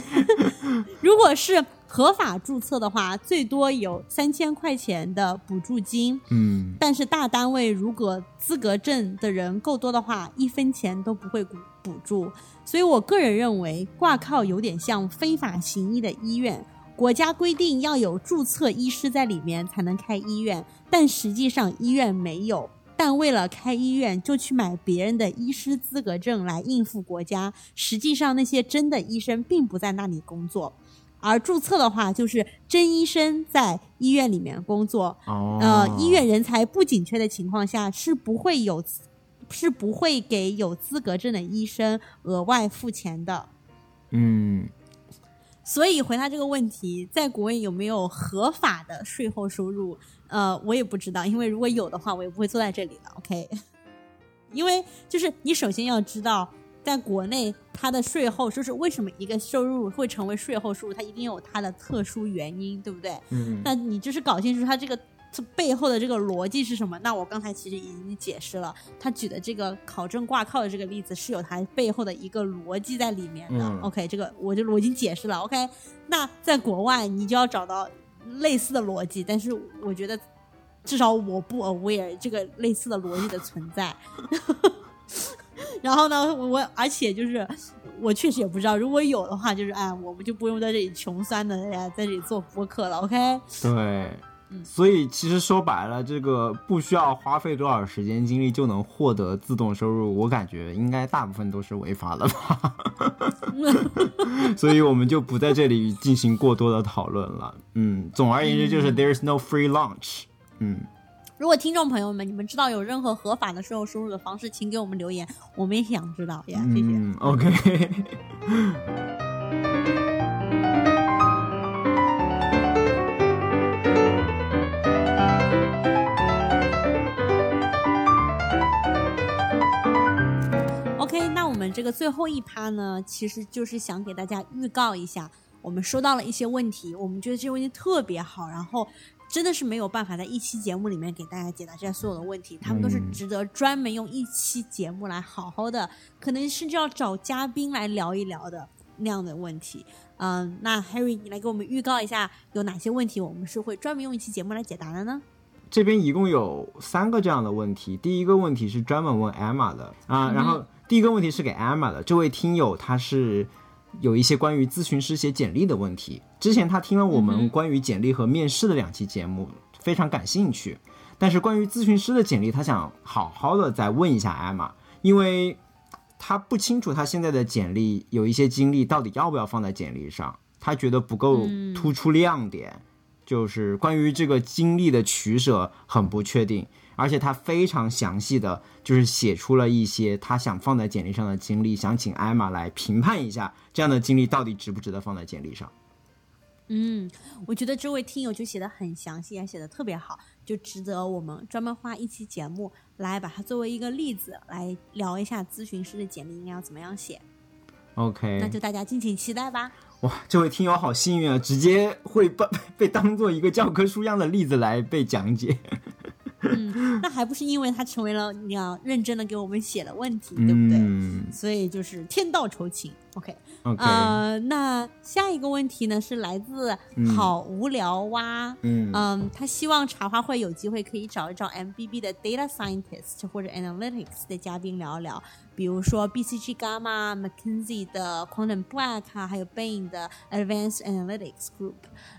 如果是合法注册的话，最多有三千块钱的补助金。嗯但是大单位如果资格证的人够多的话，一分钱都不会补补助。所以我个人认为，挂靠有点像非法行医的医院。国家规定要有注册医师在里面才能开医院，但实际上医院没有。但为了开医院，就去买别人的医师资格证来应付国家。实际上，那些真的医生并不在那里工作，而注册的话，就是真医生在医院里面工作。哦，呃，医院人才不紧缺的情况下，是不会有是不会给有资格证的医生额外付钱的。嗯所以回答这个问题，在国内有没有合法的税后收入？呃，我也不知道，因为如果有的话，我也不会坐在这里了。OK，*laughs* 因为就是你首先要知道，在国内它的税后就是为什么一个收入会成为税后收入，它一定有它的特殊原因，对不对？嗯那你就是搞清楚它这个这背后的这个逻辑是什么。那我刚才其实已经解释了，他举的这个考证挂靠的这个例子是有它背后的一个逻辑在里面的。嗯 OK，这个我就我已经解释了。OK，那在国外你就要找到类似的逻辑，但是我觉得至少我不 aware 这个类似的逻辑的存在。*laughs* 然后呢，我而且就是我确实也不知道，如果有的话，就是哎，我们就不用在这里穷酸的呀，在这里做播客了。OK，对嗯。所以其实说白了，这个不需要花费多少时间精力就能获得自动收入，我感觉应该大部分都是违法的吧。*laughs* *laughs* 所以我们就不在这里进行过多的讨论了。嗯，总而言之就是 there's no free lunch。嗯，如果听众朋友们你们知道有任何合法的税后收入的方式，请给我们留言，我们也想知道呀。谢谢。嗯，OK。OK，那我们这个最后一趴呢，其实就是想给大家预告一下，我们收到了一些问题，我们觉得这些问题特别好，然后真的是没有办法在一期节目里面给大家解答这些所有的问题，他们都是嗯值得专门用一期节目来好好的，可能甚至要找嘉宾来聊一聊的那样的问题。嗯，那 Harry，你来给我们预告一下，有哪些问题我们是会专门用一期节目来解答的呢？这边一共有三个这样的问题。第一个问题是专门问 Emma 的啊，然后第一个问题是给 Emma 的。这位听友他是有一些关于咨询师写简历的问题。之前他听了我们关于简历和面试的两期节目，非常感兴趣。但是关于咨询师的简历，他想好好的再问一下 Emma，因为他不清楚他现在的简历有一些经历到底要不要放在简历上，他觉得不够突出亮点。就是关于这个经历的取舍很不确定，而且他非常详细的就是写出了一些他想放在简历上的经历，想请艾玛来评判一下这样的经历到底值不值得放在简历上。嗯，我觉得这位听友就写的很详细，也写的特别好，就值得我们专门花一期节目来把它作为一个例子来聊一下咨询师的简历应该要怎么样写。OK，那就大家敬请期待吧。哇，这位听友好幸运啊，直接会被被当做一个教科书样的例子来被讲解。嗯，那还不是因为他成为了你要认真的给我们写了问题，对不对？嗯所以就是天道酬勤。OK，，OK，、呃，那下一个问题呢是来自嗯好无聊蛙。嗯嗯，他希望茶话会有机会可以找一找 MBB 的 data scientist 或者 analytics 的嘉宾聊一聊，比如说 BCG Gamma、McKinsey 的 Quantum Black 啊，还有 Bain 的 Advanced Analytics Group。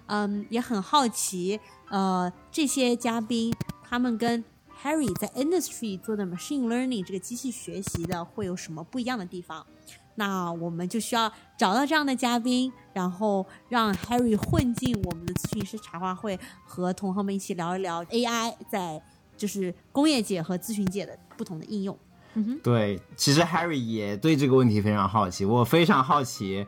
嗯，也很好奇，呃，这些嘉宾他们跟 Harry 在 industry 做的 machine learning 这个机器学习的会有什么不一样的地方？那我们就需要找到这样的嘉宾，然后让 Harry 混进我们的咨询师茶话会，和同行们一起聊一聊 AI 在就是工业界和咨询界的不同的应用。嗯哼，对，其实 Harry 也对这个问题非常好奇，我非常好奇，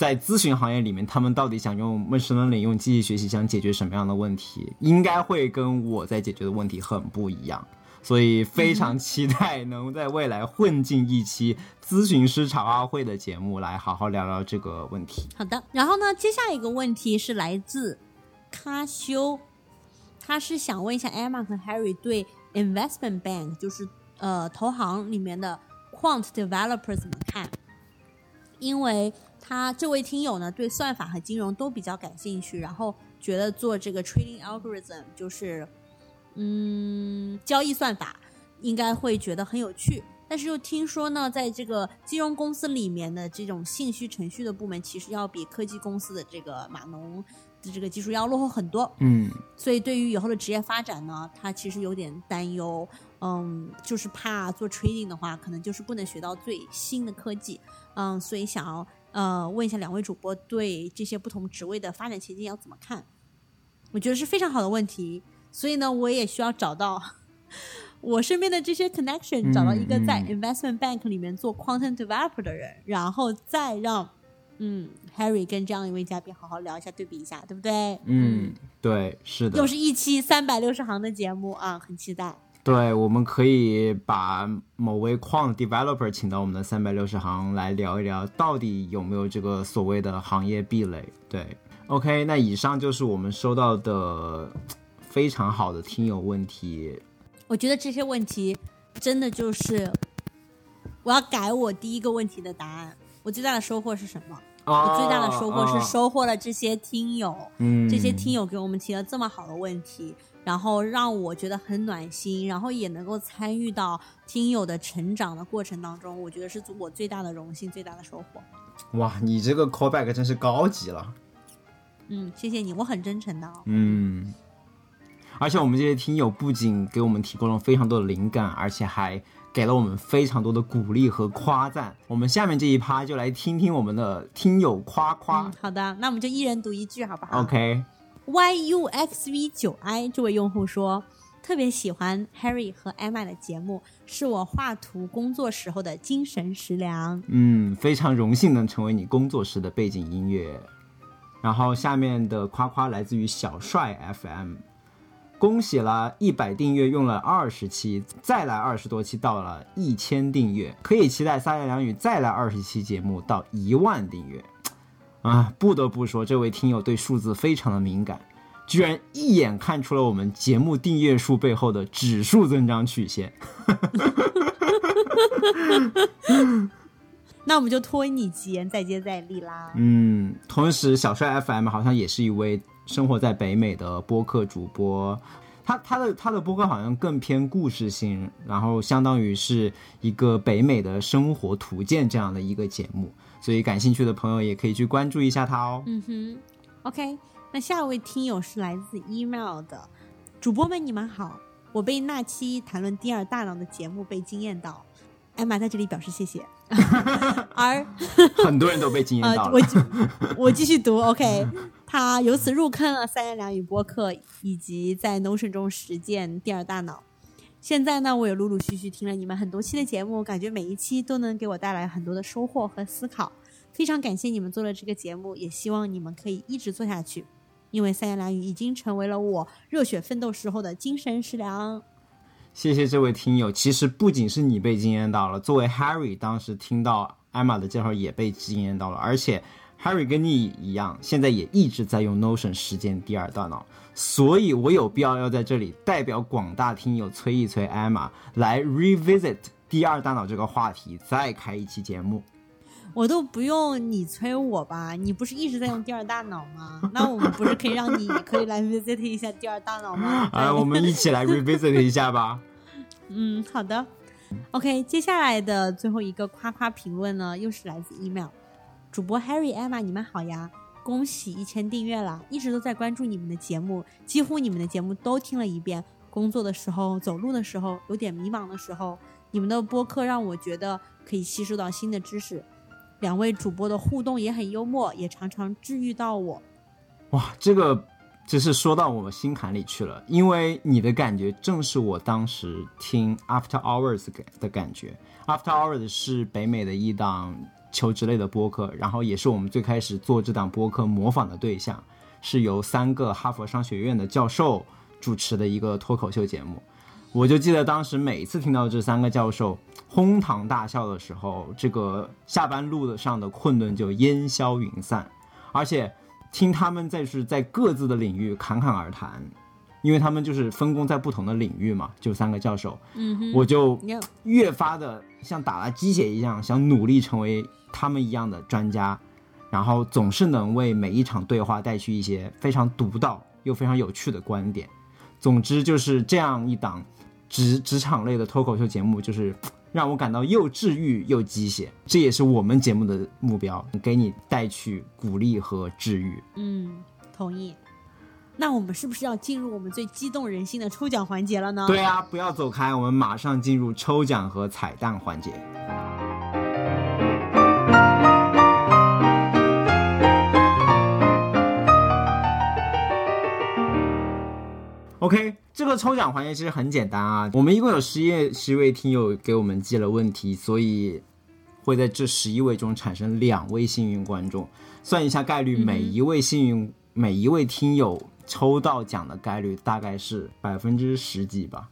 在咨询行业里面，他们到底想用 machine learning 用机器学习想解决什么样的问题，应该会跟我在解决的问题很不一样。所以非常期待能在未来混进一期咨询师茶话会的节目，来好好聊聊这个问题。好的，然后呢，接下来一个问题是来自卡修，他是想问一下 Emma 和 Harry 对 investment bank，就是呃投行里面的 quant developer 怎么看？因为他这位听友呢对算法和金融都比较感兴趣，然后觉得做这个 trading algorithm 就是嗯交易算法应该会觉得很有趣。但是又听说呢，在这个金融公司里面的这种信息程序的部门，其实要比科技公司的这个码农的这个技术要落后很多。嗯所以对于以后的职业发展呢，他其实有点担忧。嗯，就是怕做 trading 的话，可能就是不能学到最新的科技。嗯，所以想要呃问一下两位主播对这些不同职位的发展前景要怎么看？我觉得是非常好的问题。所以呢，我也需要找到我身边的这些 connection，找到一个在嗯 investment bank 里面做 content developer 的人，然后再让嗯 Harry 跟这样一位嘉宾好好聊一下，对比一下，对不对？嗯，对，是的又，是一期三百六十行的节目啊，很期待。对，我们可以把某位矿 developer 请到我们的三百六十行来聊一聊，到底有没有这个所谓的行业壁垒？对，OK，那以上就是我们收到的非常好的听友问题。我觉得这些问题真的就是我要改我第一个问题的答案。我最大的收获是什么？我最大的收获是哦，收获了这些听友，嗯，这些听友给我们提了这么好的问题，然后让我觉得很暖心，然后也能够参与到听友的成长的过程当中，我觉得是我最大的荣幸，最大的收获。哇，你这个 callback 真是高级了。嗯，谢谢你，我很真诚的、哦。嗯，而且我们这些听友不仅给我们提供了非常多的灵感，而且还给了我们非常多的鼓励和夸赞。我们下面这一趴就来听听我们的听友夸夸。嗯，好的，那我们就一人读一句，好不好 OK，yuxv 九 i 这位用户说，特别喜欢 Harry 和 Emma 的节目，是我画图工作时候的精神食粮。嗯，非常荣幸能成为你工作时的背景音乐。然后下面的夸夸来自于小帅 FM，恭喜了一百订阅用了二十期，再来二十多期到了一千订阅，可以期待三言两语再来二十期节目到一万订阅。啊，不得不说，这位听友对数字非常的敏感，居然一眼看出了我们节目订阅数背后的指数增长曲线。*laughs* 那我们就托你吉言，再接再厉啦。嗯，同时小帅 FM 好像也是一位生活在北美的播客主播，他他的他的播客好像更偏故事性，然后相当于是一个北美的生活图鉴这样的一个节目，所以感兴趣的朋友也可以去关注一下他哦。嗯哼，OK，那下一位听友是来自 email 的主播们，你们好，我被那期谈论第二大脑的节目被惊艳到，艾玛在这里表示谢谢。*laughs* 而很多人都被惊艳到呃，了。我我继续读，OK，他由此入坑了三言两语播客，以及在 Notion 中实践第二大脑。现在呢，我也陆陆续续听了你们很多期的节目，感觉每一期都能给我带来很多的收获和思考。非常感谢你们做了这个节目，也希望你们可以一直做下去，因为三言两语已经成为了我热血奋斗时候的精神食粮。谢谢这位听友。其实不仅是你被惊艳到了，作为 Harry 当时听到艾玛的介绍也被惊艳到了，而且 Harry 跟你一样，现在也一直在用 Notion 实践第二大脑，所以我有必要要在这里代表广大听友催一催艾玛来 revisit 第二大脑这个话题，再开一期节目。我都不用你催我吧？你不是一直在用第二大脑吗？*laughs* 那我们不是可以让你可以来 revisit 一下第二大脑吗？*laughs* 哎，我们一起来 revisit 一下吧。*laughs* 嗯，好的。OK，接下来的最后一个夸夸评论呢，又是来自 email 主播 Harry Emma，你们好呀！恭喜一千订阅了，一直都在关注你们的节目，几乎你们的节目都听了一遍。工作的时候、走路的时候、有点迷茫的时候，你们的播客让我觉得可以吸收到新的知识。两位主播的互动也很幽默，也常常治愈到我。哇，这个真是说到我心坎里去了，因为你的感觉正是我当时听 After Hours 的感觉。After Hours 是北美的一档求职类的播客，然后也是我们最开始做这档播客模仿的对象，是由三个哈佛商学院的教授主持的一个脱口秀节目。我就记得当时每次听到这三个教授哄堂大笑的时候，这个下班路上的困顿就烟消云散，而且听他们在是在各自的领域侃侃而谈，因为他们就是分工在不同的领域嘛，就三个教授，嗯哼，我就越发的像打了鸡血一样，想努力成为他们一样的专家，然后总是能为每一场对话带去一些非常独到又非常有趣的观点。总之就是这样一档职职场类的脱口秀节目，就是让我感到又治愈又鸡血。这也是我们节目的目标，给你带去鼓励和治愈。嗯，同意。那我们是不是要进入我们最激动人心的抽奖环节了呢？对啊，不要走开，我们马上进入抽奖和彩蛋环节。OK，这个抽奖环节其实很简单啊，我们一共有十一十一位听友给我们寄了问题，所以会在这十一位中产生两位幸运观众。算一下概率，每一位幸运、每一位听友抽到奖的概率大概是百分之十几吧，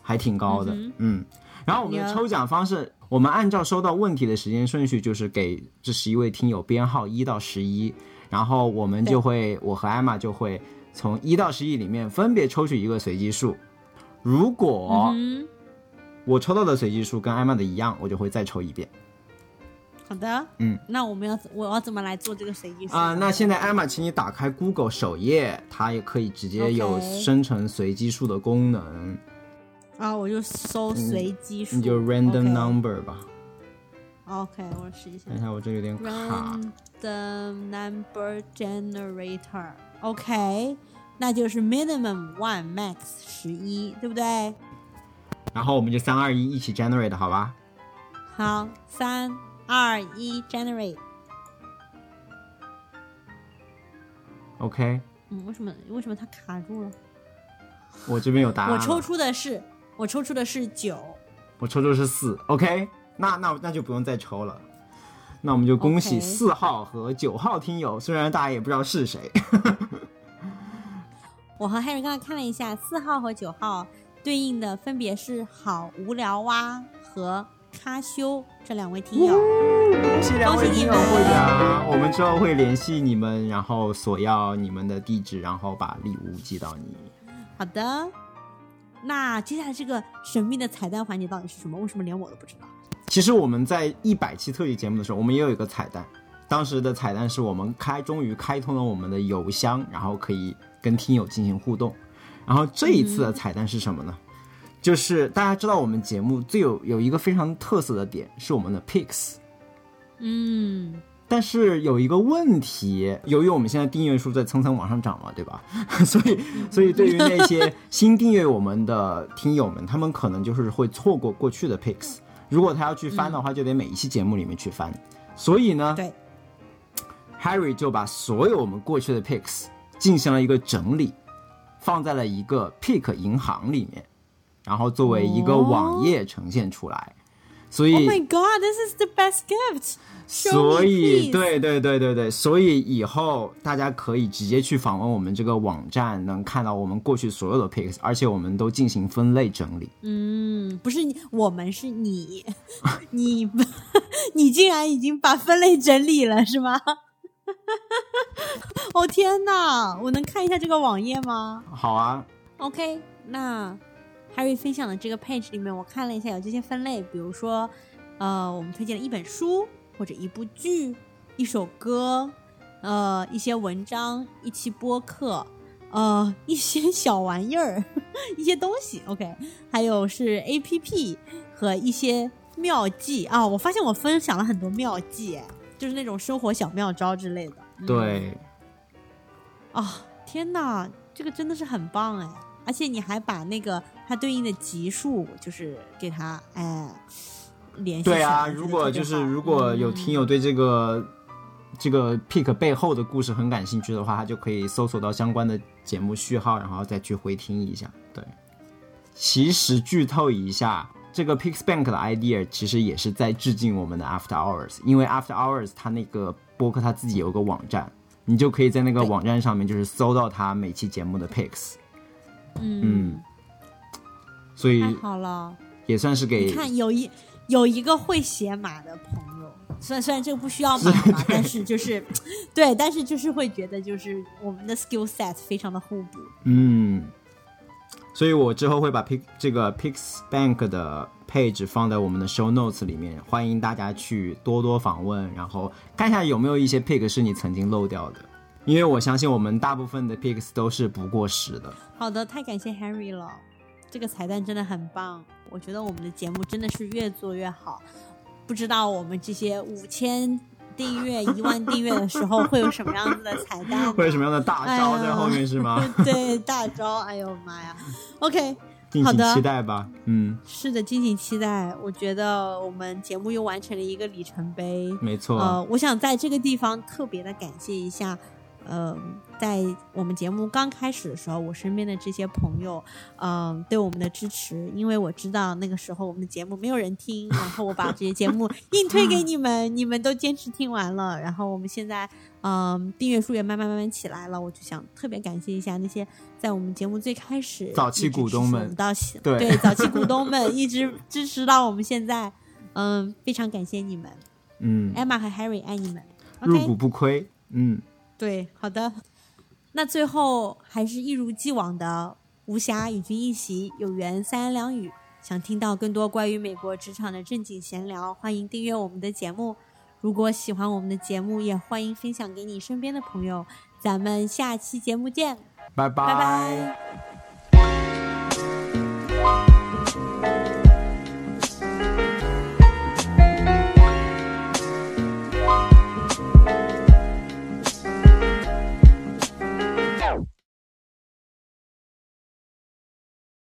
还挺高的。嗯然后我们的抽奖方式，我们按照收到问题的时间顺序，就是给这十一位听友编号一到十一，然后我们就会，我和艾玛就会从一到十一里面分别抽取一个随机数。如果嗯，我抽到的随机数跟艾玛的一样，我就会再抽一遍。好的。嗯，那我们要我要怎么来做这个随机数啊、那现在艾玛，请你打开 Google 首页，它也可以直接有生成随机数的功能，啊，我就搜随机数，你就 random number 吧。OK，我试一下等一下，我这有点卡。random number generator。OK，那就是 minimum one max 十一，对不对？然后我们就三二一一起 generate 好吧？好，三二一，generate。OK，嗯，为什么为什么它卡住了？我这边有答案。我抽出的是我抽出的是九。我抽出是四，OK，那那那就不用再抽了。那我们就恭喜四号和九号听友，虽然大家也不知道是谁。*laughs* 我和 Harry 刚才看了一下，四号和九号对应的分别是好无聊蛙和咖修这两位听友。恭喜两位听友获奖，我们之后会联系你们，然后索要你们的地址，然后把礼物寄到你。好的，那接下来这个神秘的彩蛋环节到底是什么？为什么连我都不知道？其实我们在一百期特辑节目的时候，我们也有一个彩蛋。当时的彩蛋是我们开终于开通了我们的邮箱，然后可以跟听友进行互动。然后这一次的彩蛋是什么呢？就是大家知道我们节目最有有一个非常特色的点是我们的 picks，嗯，但是有一个问题，由于我们现在订阅数在蹭蹭往上涨嘛，对吧？*laughs* 所以，所以对于那些新订阅我们的听友们，他们可能就是会错过过去的 picks。如果他要去翻的话，就得每一期节目里面去翻。所以呢对，，Harry 就把所有我们过去的 picks 进行了一个整理，放在了一个 pick 银行里面，然后作为一个网页呈现出来。所以 Oh my God, this is the best gift. 所以，对对对对对，所以以后大家可以直接去访问我们这个网站，能看到我们过去所有的 pics，而且我们都进行分类整理。嗯，不是你，我们是你，*laughs* 你 *laughs* 你竟然已经把分类整理了是吗？*laughs* 哦天哪，我能看一下这个网页吗好啊，？OK，那 Harry 分享的这个 page 里面，我看了一下有这些分类，比如说，呃，我们推荐了一本书或者一部剧、一首歌，呃，一些文章、一期播客，呃，一些小玩意儿，*laughs* 一些东西。OK，还有是 A P P 和一些妙计啊。我发现我分享了很多妙计，哎，就是那种生活小妙招之类的。嗯对，啊、天哪，这个真的是很棒哎！而且你还把那个它对应的级数，就是给它哎联系对啊，如果就是如果有听友友对这个、这个 pick 背后的故事很感兴趣的话，他就可以搜索到相关的节目序号，然后再去回听一下。对，其实剧透一下，这个 Pixbank 的 idea 其实也是在致敬我们的 After Hours，因为 After Hours 它那个播客它自己有个网站，你就可以在那个网站上面就是搜到它每期节目的 Pix，嗯，嗯，所以太好了。也算是给你看，有一有一个会写码的朋友，虽然虽然这个不需要码嘛，但是就是对，但是就是会觉得就是我们的 skill set 非常的互补。嗯，所以我之后会把 Pix 这个 Pixbank 的 page 放在我们的 show notes 里面，欢迎大家去多多访问，然后看一下有没有一些 pick 是你曾经漏掉的，因为我相信我们大部分的 picks 都是不过时的。好的，太感谢 Henry 了，这个彩蛋真的很棒。我觉得我们的节目真的是越做越好。不知道我们这些五千订阅、一万订阅的时候会有什么样子的彩蛋？*laughs* 会有什么样的大招在后面是吗？*laughs* 对，大招！哎呦妈呀！OK，敬请好的期待吧。嗯，是的，敬请期待。我觉得我们节目又完成了一个里程碑。没错。呃，我想在这个地方特别的感谢一下，呃，在我们节目刚开始的时候，我身边的这些朋友，嗯、对我们的支持，因为我知道那个时候我们的节目没有人听，然后我把这些节目硬推给你们，*laughs* 你们都坚持听完了，然后我们现在，嗯、订阅数也慢慢慢慢起来了，我就想特别感谢一下那些在我们节目最开始早期股东们到对。对早期股东们一直支持到我们现在，嗯、非常感谢你们。嗯，，Emma 和 Harry 爱你们。入股不亏。嗯，对，好的。那最后还是一如既往的，无暇与君一席，有缘三言两语。想听到更多关于美国职场的正经闲聊，欢迎订阅我们的节目。如果喜欢我们的节目，也欢迎分享给你身边的朋友。咱们下期节目见，拜拜拜